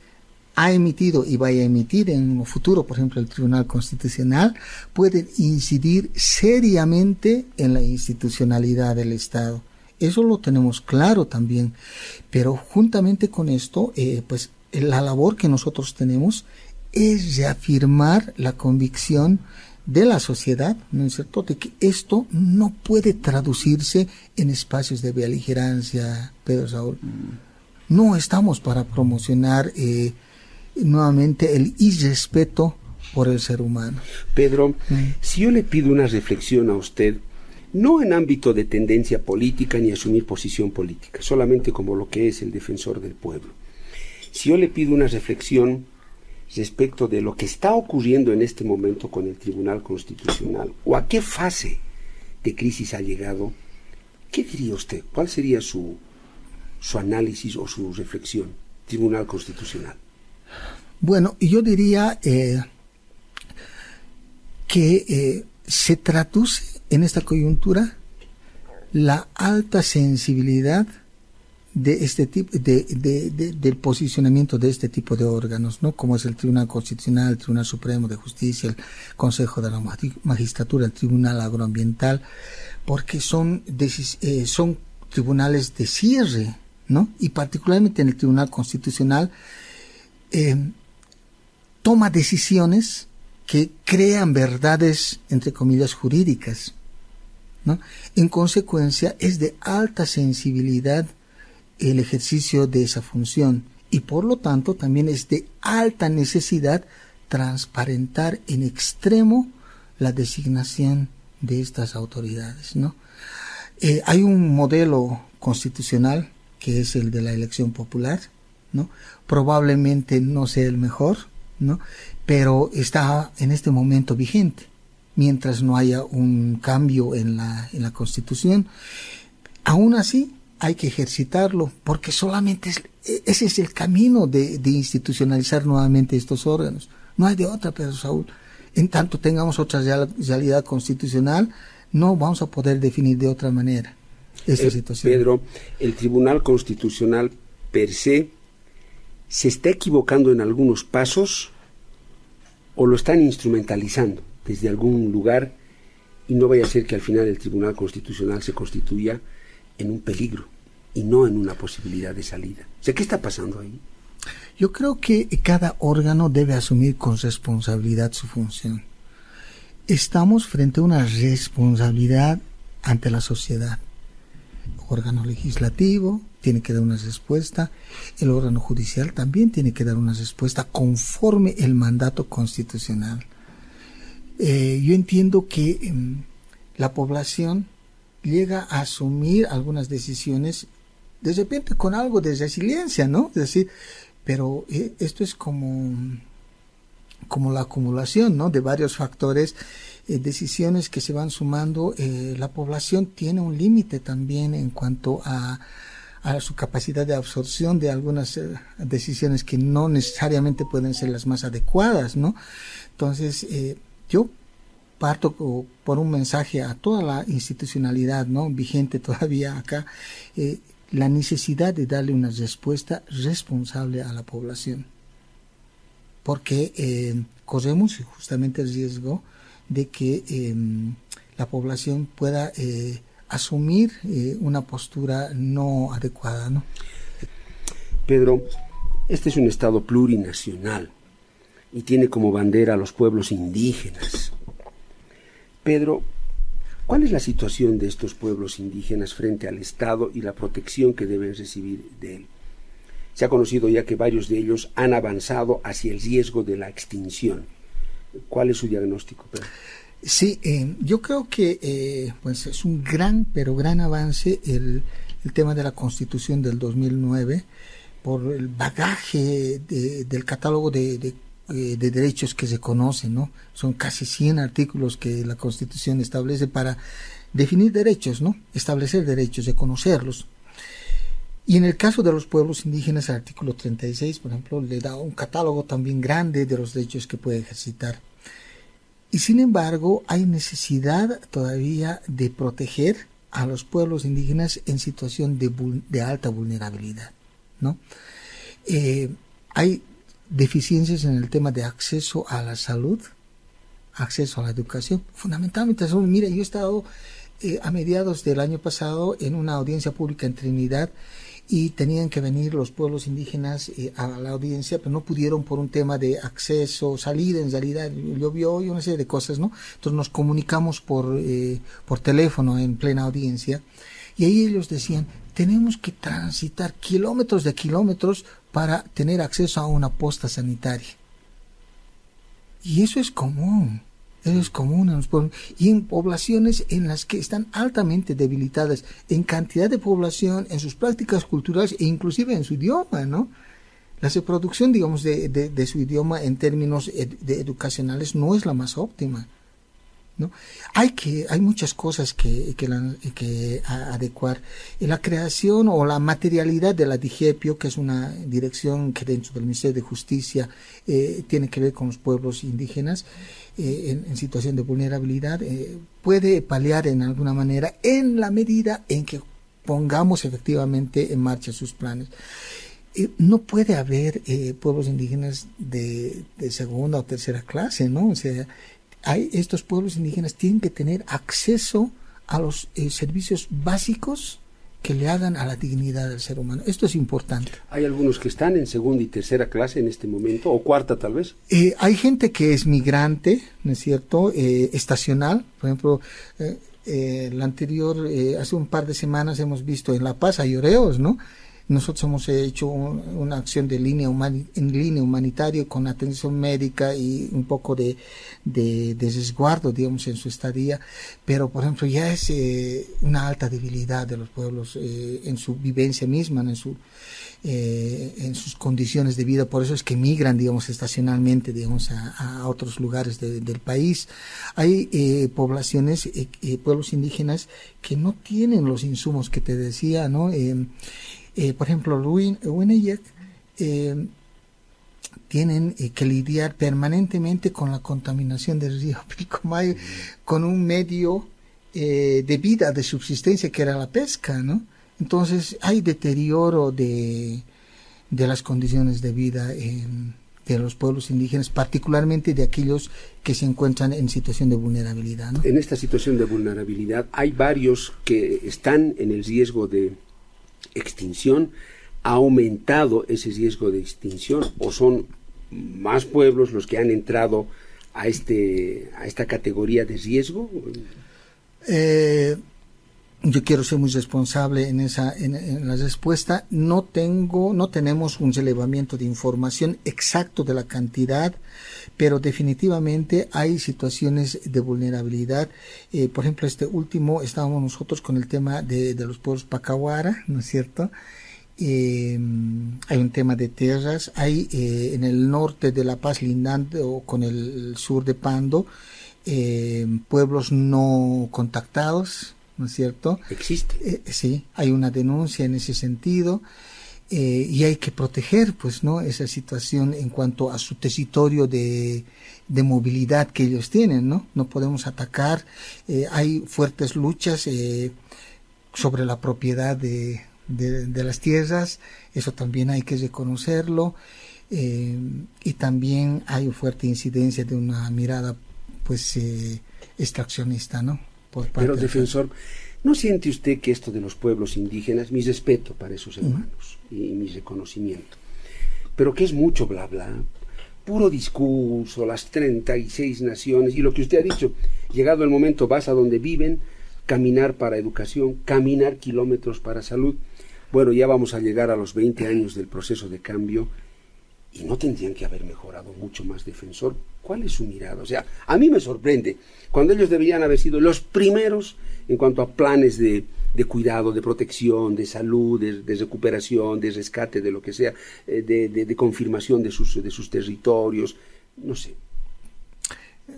ha emitido y vaya a emitir en un futuro, por ejemplo, el Tribunal Constitucional, pueden incidir seriamente en la institucionalidad del Estado. Eso lo tenemos claro también. Pero juntamente con esto, eh, pues la labor que nosotros tenemos es reafirmar la convicción de la sociedad, ¿no es cierto?, de que esto no puede traducirse en espacios de beligerancia, Pedro Saúl. No estamos para promocionar eh, nuevamente el irrespeto por el ser humano. Pedro, mm. si yo le pido una reflexión a usted, no en ámbito de tendencia política ni asumir posición política, solamente como lo que es el defensor del pueblo. Si yo le pido una reflexión respecto de lo que está ocurriendo en este momento con el Tribunal Constitucional o a qué fase de crisis ha llegado, ¿qué diría usted? ¿Cuál sería su, su análisis o su reflexión? Tribunal Constitucional. Bueno, yo diría eh, que eh, se traduce en esta coyuntura la alta sensibilidad de este tipo de, de, del posicionamiento de este tipo de órganos, ¿no? Como es el Tribunal Constitucional, el Tribunal Supremo de Justicia, el Consejo de la Magistratura, el Tribunal Agroambiental, porque son eh, son tribunales de cierre, ¿no? Y particularmente en el Tribunal Constitucional eh, toma decisiones que crean verdades entre comillas jurídicas, ¿no? En consecuencia es de alta sensibilidad el ejercicio de esa función y por lo tanto también es de alta necesidad transparentar en extremo la designación de estas autoridades. ¿no? Eh, hay un modelo constitucional que es el de la elección popular, ¿no? probablemente no sea el mejor, ¿no? pero está en este momento vigente mientras no haya un cambio en la, en la constitución. Aún así, hay que ejercitarlo, porque solamente es, ese es el camino de, institucionalizar nuevamente estos órganos. No hay de otra, Pedro Saúl. En tanto tengamos otra realidad constitucional, no vamos a poder definir de otra manera esta eh, situación. Pedro, el Tribunal Constitucional per se se está equivocando en algunos pasos o lo están instrumentalizando desde algún lugar y no vaya a ser que al final el Tribunal Constitucional se constituya en un peligro y no en una posibilidad de salida. O ¿qué está pasando ahí? Yo creo que cada órgano debe asumir con responsabilidad su función. Estamos frente a una responsabilidad ante la sociedad. El órgano legislativo tiene que dar una respuesta, el órgano judicial también tiene que dar una respuesta conforme el mandato constitucional. Eh, yo entiendo que em, la población llega a asumir algunas decisiones de repente con algo de resiliencia, ¿no? Es decir, pero eh, esto es como, como la acumulación, ¿no? De varios factores, eh, decisiones que se van sumando. Eh, la población tiene un límite también en cuanto a, a su capacidad de absorción de algunas decisiones que no necesariamente pueden ser las más adecuadas, ¿no? Entonces, yo parto por un mensaje a toda la institucionalidad ¿no? vigente todavía acá, eh, la necesidad de darle una respuesta responsable a la población. Porque eh, corremos justamente el riesgo de que em, la población pueda eh, asumir una postura no adecuada. ¿no? Pedro, Este es un Estado plurinacional y tiene como bandera a los pueblos indígenas. Pedro, ¿cuál es la situación de estos pueblos indígenas frente al Estado y la protección que deben recibir de él? Se ha conocido ya que varios de ellos han avanzado hacia el riesgo de la extinción. ¿Cuál es su diagnóstico? Pedro? Sí, eh, yo creo que eh, pues es un gran, pero gran avance el, el, tema de la Constitución del 2009 por el bagaje de, del catálogo de, eh, de, derechos que se conocen, ¿no? Son casi 100 artículos que la Constitución establece para definir derechos, ¿no? Establecer derechos, de conocerlos. Y en el caso de los pueblos indígenas, el artículo 36, por ejemplo, le da un catálogo también grande de los derechos que puede ejercitar. Y sin embargo, hay necesidad todavía de proteger a los pueblos indígenas en situación de, alta vulnerabilidad. ¿no? Eh, hay deficiencias en el tema de acceso a la salud, acceso a la educación. Fundamentalmente, mira, yo he estado eh, a mediados del año pasado en una audiencia pública en Trinidad y tenían que venir los pueblos indígenas eh, a la audiencia, pero no pudieron por un tema de acceso, salida, en realidad llovió y una serie de cosas, ¿no? Entonces nos comunicamos por, eh, por teléfono en plena audiencia y ahí ellos decían, tenemos que transitar kilómetros de kilómetros para tener acceso a una posta sanitaria. Y eso es común. Eso es común en los pueblos y en poblaciones en las que están altamente debilitadas en cantidad de población, en sus prácticas culturales e inclusive en su idioma, ¿no? La reproducción, digamos, de, de, de su idioma en términos ed, de educacionales no es la más óptima. ¿No? Hay, que, hay muchas cosas que, que, adecuar. La creación o la materialidad de la DIGEPIO, que es una dirección que dentro del Ministerio de Justicia eh, tiene que ver con los pueblos indígenas eh, en, situación de vulnerabilidad, eh, puede paliar en alguna manera en la medida en que pongamos efectivamente en marcha sus planes. No puede haber pueblos indígenas de, segunda o tercera clase, ¿no? O sea, hay, estos pueblos indígenas tienen que tener acceso a los eh, servicios básicos que le hagan a la dignidad del ser humano. Esto es importante. ¿Hay algunos que están en segunda y tercera clase en este momento, o cuarta tal vez? Eh, hay gente que es migrante, ¿no es cierto? Eh, estacional, por ejemplo, eh, el anterior, hace un par de semanas hemos visto en La Paz a Lloreos, ¿no? Nosotros hemos hecho un, una acción de línea humani en línea humanitaria con atención médica y un poco de, de, resguardo, digamos, en su estadía, pero por ejemplo ya es eh, una alta debilidad de los pueblos eh, en su vivencia misma, en su eh, en sus condiciones de vida, por eso es que migran, digamos, estacionalmente, digamos, a, otros lugares de, del país. Hay eh, poblaciones, pueblos indígenas que no tienen los insumos que te decía, ¿no? Eh, por ejemplo, Winneyak eh, tienen eh, que lidiar permanentemente con la contaminación del río Pilcomayo, con un medio eh, de vida, de subsistencia que era la pesca, ¿no? Entonces hay deterioro de, de las condiciones de vida de los pueblos indígenas, particularmente de aquellos que se encuentran en situación de vulnerabilidad. En esta situación de vulnerabilidad hay varios que están en el riesgo de extinción, ha aumentado ese riesgo de extinción o son más pueblos los que han entrado a este a esta categoría de riesgo? Eh, yo quiero ser muy responsable en esa en, la respuesta. No tengo, no tenemos un relevamiento de información exacto de la cantidad, pero definitivamente hay situaciones de vulnerabilidad. Eh, por ejemplo, este último estábamos nosotros con el tema de, de los pueblos Pacahuara, ¿no es cierto? Eh, hay un tema de tierras, hay eh, en el norte de La Paz lindante o con el sur de Pando eh, pueblos no contactados, ¿no es cierto? Existe. Eh, sí, hay una denuncia en ese sentido eh, y hay que proteger, pues, ¿no? Esa situación en cuanto a su territorio de, de movilidad que ellos tienen, ¿no? No podemos atacar. Eh, hay fuertes luchas sobre la propiedad de, de, de, las tierras, eso también hay que reconocerlo. y también hay fuerte incidencia de una mirada, pues, extraccionista, ¿no? Pero, defensor, ¿no siente usted que esto de los pueblos indígenas, mi respeto para esos hermanos uh -huh. y, mi reconocimiento, pero que es mucho bla bla, puro discurso, las 36 naciones, y lo que usted ha dicho, llegado el momento vas a donde viven, caminar para educación, caminar kilómetros para salud. Bueno, ya vamos a llegar a los 20 años del proceso de cambio y no tendrían que haber mejorado mucho más defensor. ¿Cuál es su mirada? O sea, a mí me sorprende cuando ellos deberían haber sido los primeros en cuanto a planes de, cuidado, de protección, de salud, de, recuperación, de rescate, de lo que sea, eh, de, confirmación de sus, de sus territorios, no sé.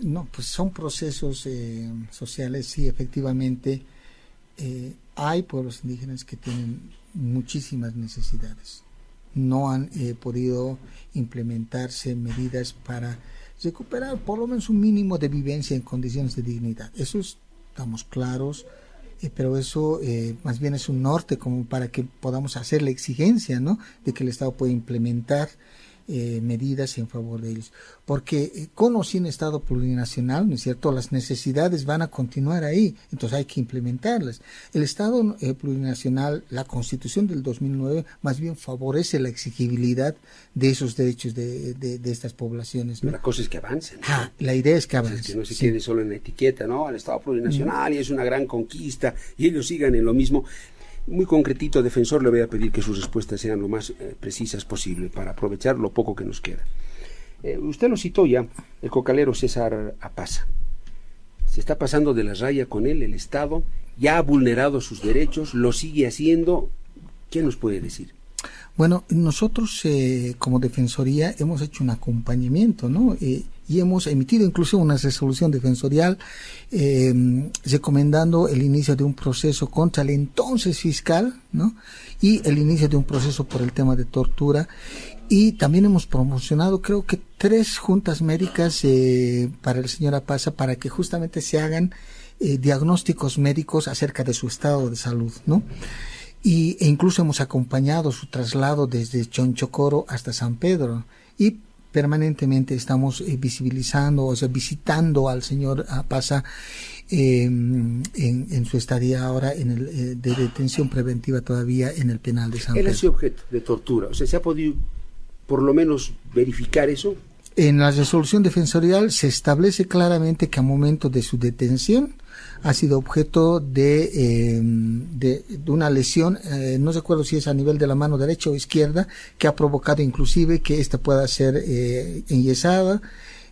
No, pues son procesos eh, sociales, sí, efectivamente. Eh, hay pueblos indígenas que tienen muchísimas necesidades no han eh, podido implementarse medidas para recuperar por lo menos un mínimo de vivencia en condiciones de dignidad. Eso estamos claros, eh, pero eso eh, más bien es un norte como para que podamos hacer la exigencia ¿no? de que el Estado pueda implementar eh, medidas en favor de ellos. Porque eh, con o sin Estado plurinacional, ¿no es cierto?, las necesidades van a continuar ahí, entonces hay que implementarlas. El Estado eh, plurinacional, la Constitución del 2009, más bien favorece la exigibilidad de esos derechos de, de, estas poblaciones. La cosa es que avancen. Ah, la idea es que avancen. que no se quede solo en la etiqueta, ¿no? El Estado plurinacional y es una gran conquista y ellos sigan en lo mismo muy concretito, defensor, le voy a pedir que sus respuestas sean lo más eh, precisas posible para aprovechar lo poco que nos queda. Eh, usted lo citó ya, el cocalero César Apaza. Se está pasando de la raya con él, el Estado, ya ha vulnerado sus derechos, lo sigue haciendo. ¿Qué nos puede decir? Bueno, nosotros eh, como Defensoría hemos hecho un acompañamiento, ¿no? Y hemos emitido incluso una resolución defensorial eh, recomendando el inicio de un proceso contra el entonces fiscal, ¿no? Y el inicio de un proceso por el tema de tortura. Y también hemos promocionado, creo que tres juntas médicas eh, para el señor Apaza para que justamente se hagan eh, diagnósticos médicos acerca de su estado de salud, ¿no? Y, e incluso hemos acompañado su traslado desde Chonchocoro hasta San Pedro. Y permanentemente estamos eh, visibilizando, o sea, visitando al señor Pasa em, en, su estadía ahora en el, eh, de detención preventiva todavía en el penal de San Pedro. Él es objeto de tortura, o sea, ¿se ha podido por lo menos verificar eso? En la resolución defensorial se establece claramente que a momento de su detención ha sido objeto de, em, de, una lesión, eh, no recuerdo si es a nivel de la mano derecha o izquierda, que ha provocado inclusive que ésta pueda ser eh, enyesada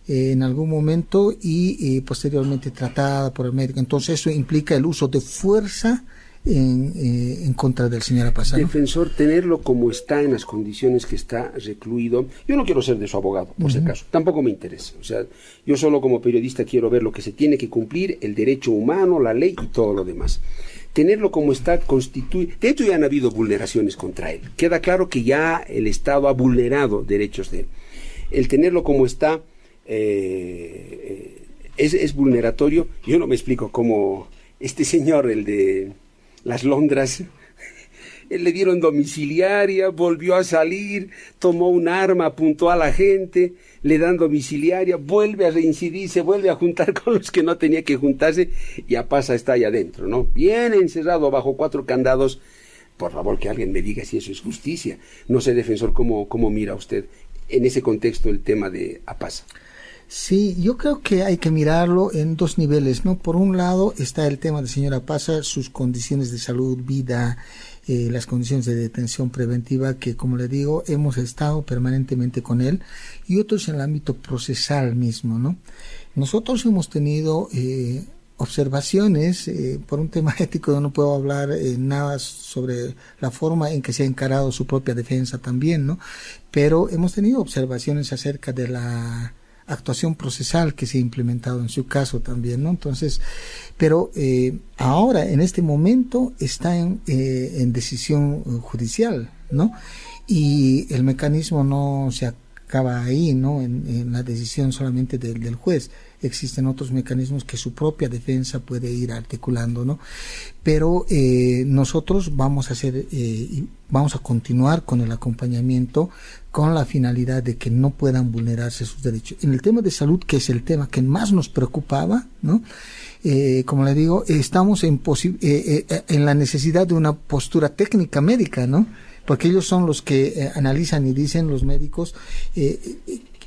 eh, en algún momento y posteriormente tratada por el médico. Entonces eso implica el uso de fuerza en, eh, en contra del señor Apasano. Defensor, tenerlo como está en las condiciones que está recluido. Yo no quiero ser de su abogado, por si acaso. Tampoco me interesa. O sea, yo solo como periodista quiero ver lo que se tiene que cumplir, el derecho humano, la ley y todo lo demás. Tenerlo como está constituye. De hecho, ya han habido vulneraciones contra él. Queda claro que ya el Estado ha vulnerado derechos de él. El tenerlo como está eh, eh, es, es vulneratorio. Yo no me explico cómo este señor, el de las Londras. Le dieron domiciliaria, volvió a salir, tomó un arma, apuntó a la gente, le dan domiciliaria, vuelve a reincidir, se vuelve a juntar con los que no tenía que juntarse, y pasa, está ahí adentro, ¿no? Bien encerrado bajo cuatro candados. Por favor, que alguien me diga si eso es justicia. No sé, defensor, cómo, cómo mira usted en ese contexto el tema de APASA. Sí, yo creo que hay que mirarlo en dos niveles, ¿no? Por un lado está el tema de señora Pasa, sus condiciones de salud, vida, eh, las condiciones de detención preventiva, que como le digo, hemos estado permanentemente con él, y otros en el ámbito procesal mismo, ¿no? Nosotros hemos tenido eh, observaciones, eh, por un tema ético no puedo hablar nada sobre la forma en que se ha encarado su propia defensa también, ¿no? Pero hemos tenido observaciones acerca de la actuación procesal que se ha implementado en su caso también, ¿no? Entonces, pero eh, ahora, en este momento, está en, eh, en decisión judicial, ¿no? Y el mecanismo no se acaba ahí, ¿no? En, la decisión solamente del, del juez existen otros mecanismos que su propia defensa puede ir articulando, ¿no? Pero eh, nosotros vamos a hacer, eh, vamos a continuar con el acompañamiento con la finalidad de que no puedan vulnerarse sus derechos. En el tema de salud, que es el tema que más nos preocupaba, ¿no? Eh, como le digo, estamos en, en la necesidad de una postura técnica médica, ¿no? Porque ellos son los que eh, analizan y dicen los médicos eh,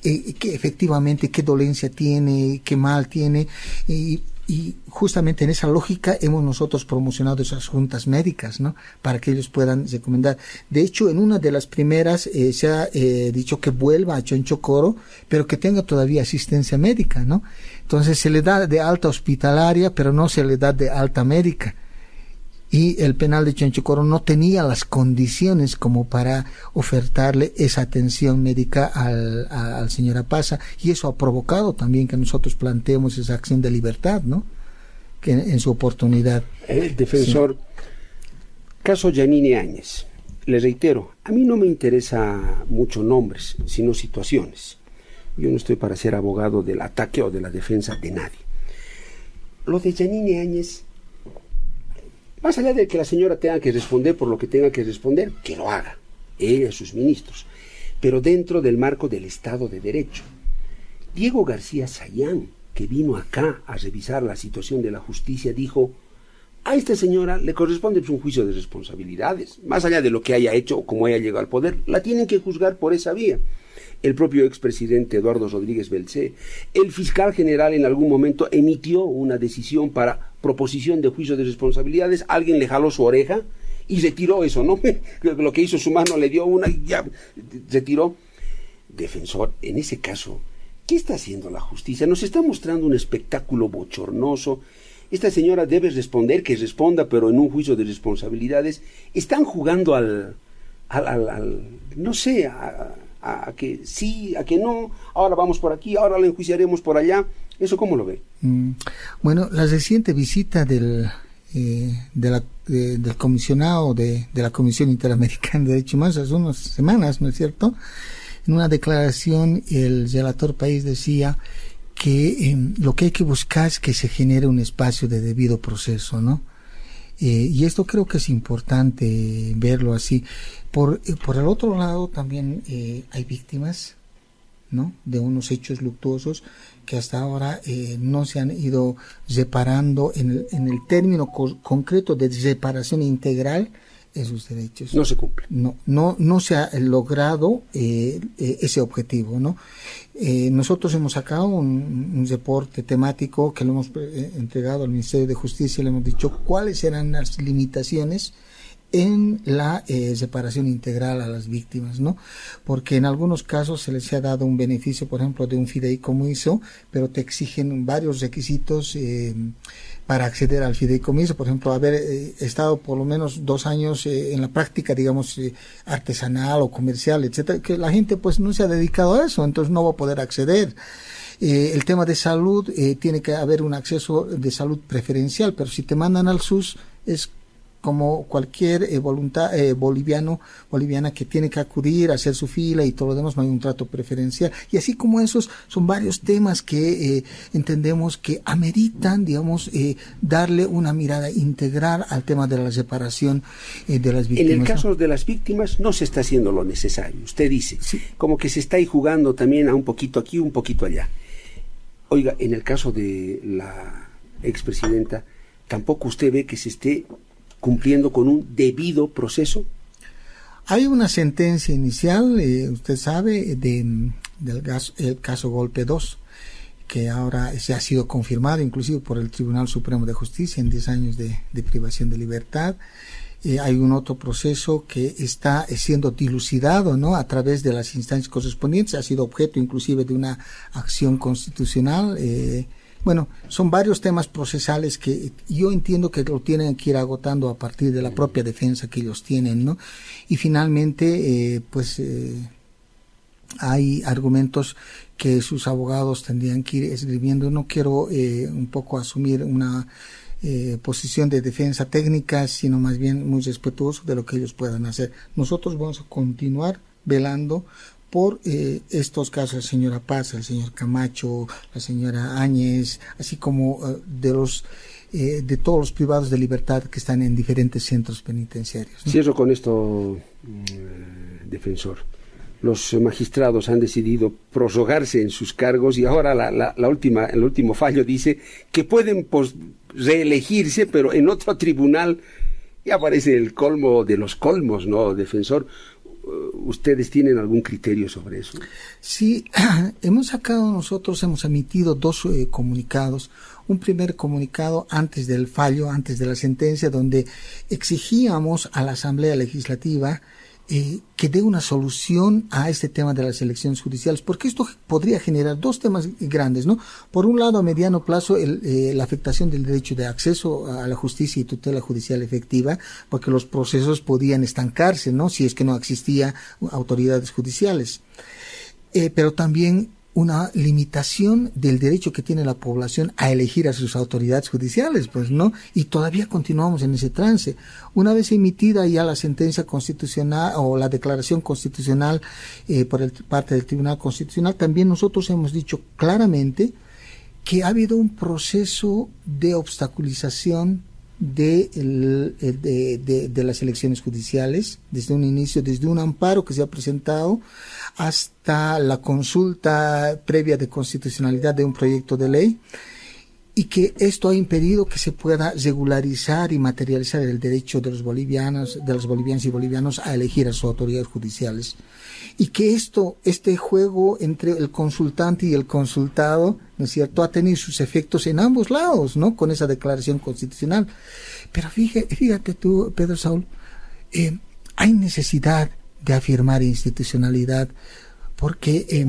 eh, que efectivamente qué dolencia tiene, qué mal tiene y y justamente en esa lógica hemos nosotros promocionado esas juntas médicas, ¿no? Para que ellos puedan recomendar. De hecho, en una de las primeras eh, se ha eh, dicho que vuelva a Chonchocoro, pero que tenga todavía asistencia médica, ¿no? Entonces se le da de alta hospitalaria, pero no se le da de alta médica y el penal de Chonchocoro no tenía las condiciones como para ofertarle esa atención médica al, al señor Apaza y eso ha provocado también que nosotros planteemos esa acción de libertad, ¿no? Que en, su oportunidad. El defensor, caso Janine Áñez, le reitero, a mí no me interesa mucho nombres, sino situaciones. Yo no estoy para ser abogado del ataque o de la defensa de nadie. Lo de Janine Áñez más allá de que la señora tenga que responder por lo que tenga que responder, que lo haga, ella y sus ministros, pero dentro del marco del Estado de Derecho. Diego García Sayán, que vino acá a revisar la situación de la justicia, dijo, a esta señora le corresponde un juicio de responsabilidades, más allá de lo que haya hecho o cómo haya llegado al poder, la tienen que juzgar por esa vía el propio expresidente Eduardo Rodríguez Belcé. El fiscal general en algún momento emitió una decisión para proposición de juicio de responsabilidades, alguien le jaló su oreja y retiró eso, ¿no? Lo que hizo su mano le dio una y ya retiró. Defensor, en ese caso, ¿qué está haciendo la justicia? Nos está mostrando un espectáculo bochornoso. Esta señora debe responder, que responda, pero en un juicio de responsabilidades. Están jugando al, al, al, no sé, a, a, que sí, a que no, ahora vamos por aquí, ahora lo enjuiciaremos por allá. ¿Eso cómo lo ve? Mm, bueno, la reciente visita del, eh, del comisionado de, de, la Comisión Interamericana de Derechos Humanos hace unas semanas, ¿no es cierto? En una declaración, el relator país decía que eh, lo que hay que buscar es que se genere un espacio de debido proceso, ¿no? Eh, y esto creo que es importante verlo así. Por, eh, por el otro lado, también eh, hay víctimas ¿no? de unos hechos luctuosos que hasta ahora no se han ido reparando en el, en el término concreto de reparación integral esos derechos. No se cumple. No, no, no se ha logrado eh, eh, ese objetivo, ¿no? Eh, nosotros hemos sacado un, un, reporte temático que lo hemos entregado al Ministerio de Justicia y le hemos dicho cuáles eran las limitaciones en la eh, separación integral a las víctimas, ¿no? Porque en algunos casos se les ha dado un beneficio, por ejemplo, de un fideicomiso, pero te exigen varios requisitos eh, para acceder al fideicomiso, por ejemplo, haber eh, estado por lo menos dos años eh, en la práctica, digamos, eh, artesanal o comercial, etcétera, que la gente pues no se ha dedicado a eso, entonces no va a poder acceder. el tema de salud, tiene que haber un acceso de salud preferencial, pero si te mandan al SUS es como cualquier eh, voluntad eh, boliviano boliviana que tiene que acudir a hacer su fila y todo lo demás no hay un trato preferencial. Y así como esos son varios temas que eh, entendemos que ameritan digamos darle una mirada integral al tema de la separación de las víctimas en el caso de las víctimas no se está haciendo lo necesario. Usted dice como que se está ahí jugando también a un poquito aquí un poquito allá. Oiga en el caso de la expresidenta tampoco usted ve que se esté cumpliendo con un debido proceso? Hay una sentencia inicial, eh, usted sabe, de, del caso, el caso Golpe 2, que ahora se ha sido confirmado inclusive por el Tribunal Supremo de Justicia en 10 años de, privación de libertad. Eh, hay un otro proceso que está siendo dilucidado ¿no? a través de las instancias correspondientes, ha sido objeto inclusive de una acción constitucional. Eh, bueno, son varios temas procesales que yo entiendo que lo tienen que ir agotando a partir de la propia defensa que ellos tienen, ¿no? Y finalmente, eh, pues eh, hay argumentos que sus abogados tendrían que ir escribiendo. No quiero eh, un poco asumir una posición de defensa técnica, sino más bien muy respetuoso de lo que ellos puedan hacer. Nosotros vamos a continuar velando por eh, estos casos, la señora Paz, el señor Camacho, la señora Áñez, así como eh, de los eh, de todos los privados de libertad que están en diferentes centros penitenciarios. Cierro con esto, mm, defensor. Los magistrados han decidido prorrogarse en sus cargos y ahora la, la, última, el último fallo dice que pueden reelegirse, pero en otro tribunal Ya parece el colmo de los colmos, ¿no, defensor? Uh, ¿Ustedes tienen algún criterio sobre eso? Sí, hemos sacado nosotros, hemos emitido dos eh, comunicados. Un primer comunicado antes del fallo, antes de la sentencia, donde exigíamos a la Asamblea Legislativa eh, que dé una solución a este tema de las elecciones judiciales, porque esto podría generar dos temas grandes, ¿no? Por un lado, a mediano plazo, eh, la afectación del derecho de acceso a la justicia y tutela judicial efectiva, porque los procesos podían estancarse, ¿no? Si es que no existía autoridades judiciales. Eh, pero también una limitación del derecho que tiene la población a elegir a sus autoridades judiciales, pues no, y todavía continuamos en ese trance. Una vez emitida ya la sentencia constitucional o la declaración constitucional eh, por el, parte del Tribunal Constitucional, también nosotros hemos dicho claramente que ha habido un proceso de obstaculización de, de, de, las elecciones judiciales, desde un inicio, desde un amparo que se ha presentado hasta la consulta previa de constitucionalidad de un proyecto de ley y que esto ha impedido que se pueda regularizar y materializar el derecho de los bolivianos, de los bolivianos y bolivianos a elegir a sus autoridades judiciales. Y que esto, este juego entre el consultante y el consultado, ¿no es cierto?, ha tenido sus efectos en ambos lados, ¿no?, con esa declaración constitucional. Pero fíjate, tú, Pedro Saúl, eh, hay necesidad de afirmar institucionalidad porque eh,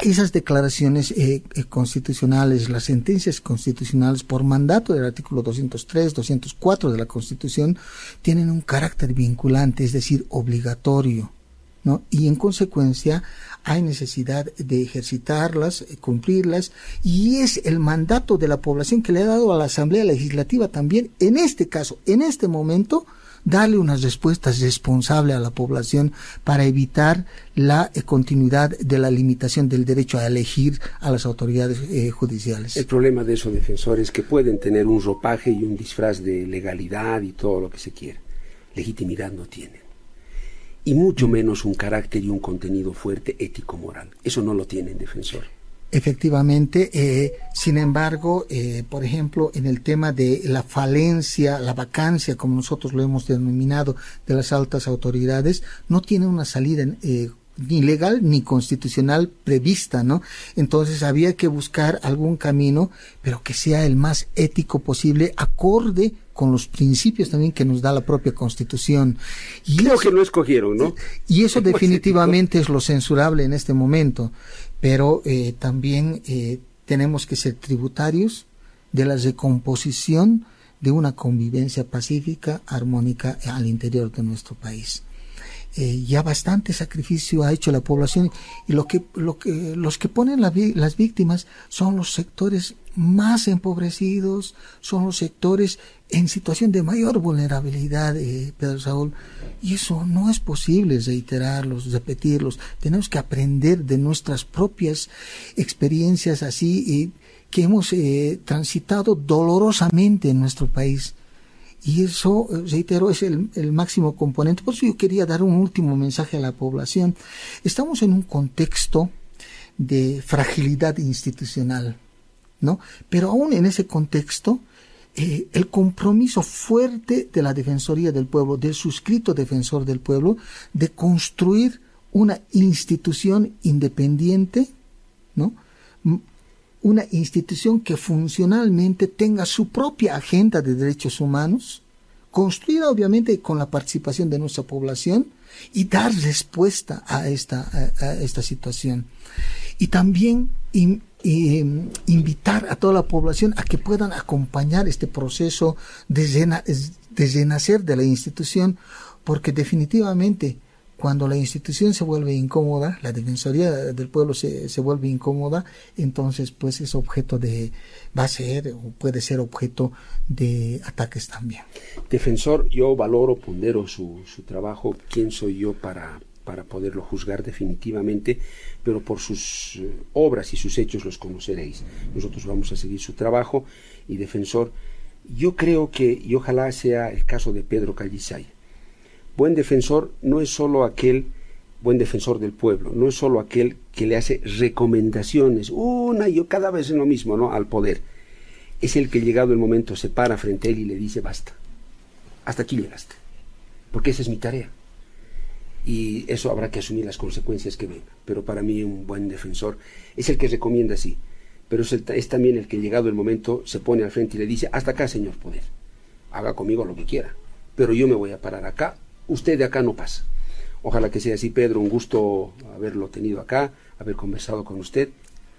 esas declaraciones eh, eh, constitucionales, las sentencias constitucionales por mandato del artículo 203, 204 de la Constitución, tienen un carácter vinculante, es decir, obligatorio. Y en consecuencia hay necesidad de ejercitarlas, eh, cumplirlas, y es el mandato de la población que le ha dado a la Asamblea Legislativa también, en este caso, en este momento, darle unas respuestas responsables a la población para evitar la eh, continuidad de la limitación del derecho a elegir a las autoridades eh, judiciales. El problema de esos defensores que pueden tener un ropaje y un disfraz de legalidad y todo lo que se quiera. Legitimidad no tienen. Y mucho menos un carácter y un contenido fuerte ético-moral. Eso no lo tienen defensor. Efectivamente, eh, sin embargo, eh, por ejemplo, en el tema de la falencia, la vacancia, como nosotros lo hemos denominado, de las altas autoridades, no tiene una salida eh, ni legal ni constitucional prevista, ¿no? Entonces había que buscar algún camino, pero que sea el más ético posible, acorde con los principios también que nos da la propia Constitución. Y Creo que no escogieron, ¿no? Y eso definitivamente es lo censurable en este momento pero eh, también eh, tenemos que ser tributarios de la recomposición de una convivencia pacífica, armónica al interior de nuestro país. Eh, ya bastante sacrificio ha hecho la población y lo que, lo que, los que ponen las víctimas son los sectores más empobrecidos, son los sectores en situación de mayor vulnerabilidad, eh, Pedro Saúl. Y eso no es posible reiterarlos, repetirlos. Tenemos que aprender de nuestras propias experiencias así y que hemos eh, transitado dolorosamente en nuestro país. Y eso, reitero, es el, el, máximo componente. Por eso yo quería dar un último mensaje a la población. Estamos en un contexto de fragilidad institucional ¿no? Pero aún en ese contexto, eh, el compromiso fuerte de la Defensoría del Pueblo, del suscrito defensor del pueblo, de construir una institución independiente, ¿no? Una institución que funcionalmente tenga su propia agenda de derechos humanos, construida obviamente con la participación de nuestra población y dar respuesta a esta, a, esta situación. Y también Em, invitar a toda la población a que puedan acompañar este proceso de, renacer de la institución, porque definitivamente cuando la institución se vuelve incómoda, la Defensoría del Pueblo se, se, vuelve incómoda, entonces pues es objeto de, va a ser o puede ser objeto de ataques también. Defensor, yo valoro, pondero su, su trabajo, ¿quién soy yo para, para poderlo juzgar definitivamente, pero por sus eh, obras y sus hechos los conoceréis. Nosotros vamos a seguir su trabajo y defensor. Yo creo que, y ojalá sea el caso de Pedro Callisay, buen defensor no es solo aquel buen defensor del pueblo, no es solo aquel que le hace recomendaciones, una y cada vez es lo mismo, ¿no? Al poder. Es el que llegado el momento se para frente a él y le dice basta hasta aquí llegaste, porque esa es mi tarea. Y eso habrá que asumir las consecuencias que vengan. Pero para mí un buen defensor es el que recomienda así, pero es, es también el que llegado el momento se pone al frente y le dice, hasta acá, señor poder, haga conmigo lo que quiera, pero yo me voy a parar acá, usted de acá no pasa. Ojalá que sea así, Pedro, un gusto haberlo tenido acá, haber conversado con usted,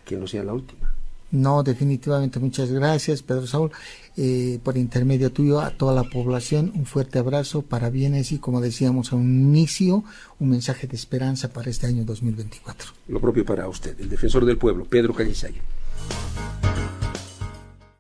que no sea la última. No, definitivamente muchas gracias, Pedro Saúl. Eh, por intermedio tuyo, a toda la población, un fuerte abrazo para bienes y, como decíamos a un inicio, un mensaje de esperanza para este año 2024. Lo propio para usted, el defensor del pueblo, Pedro Callisaya.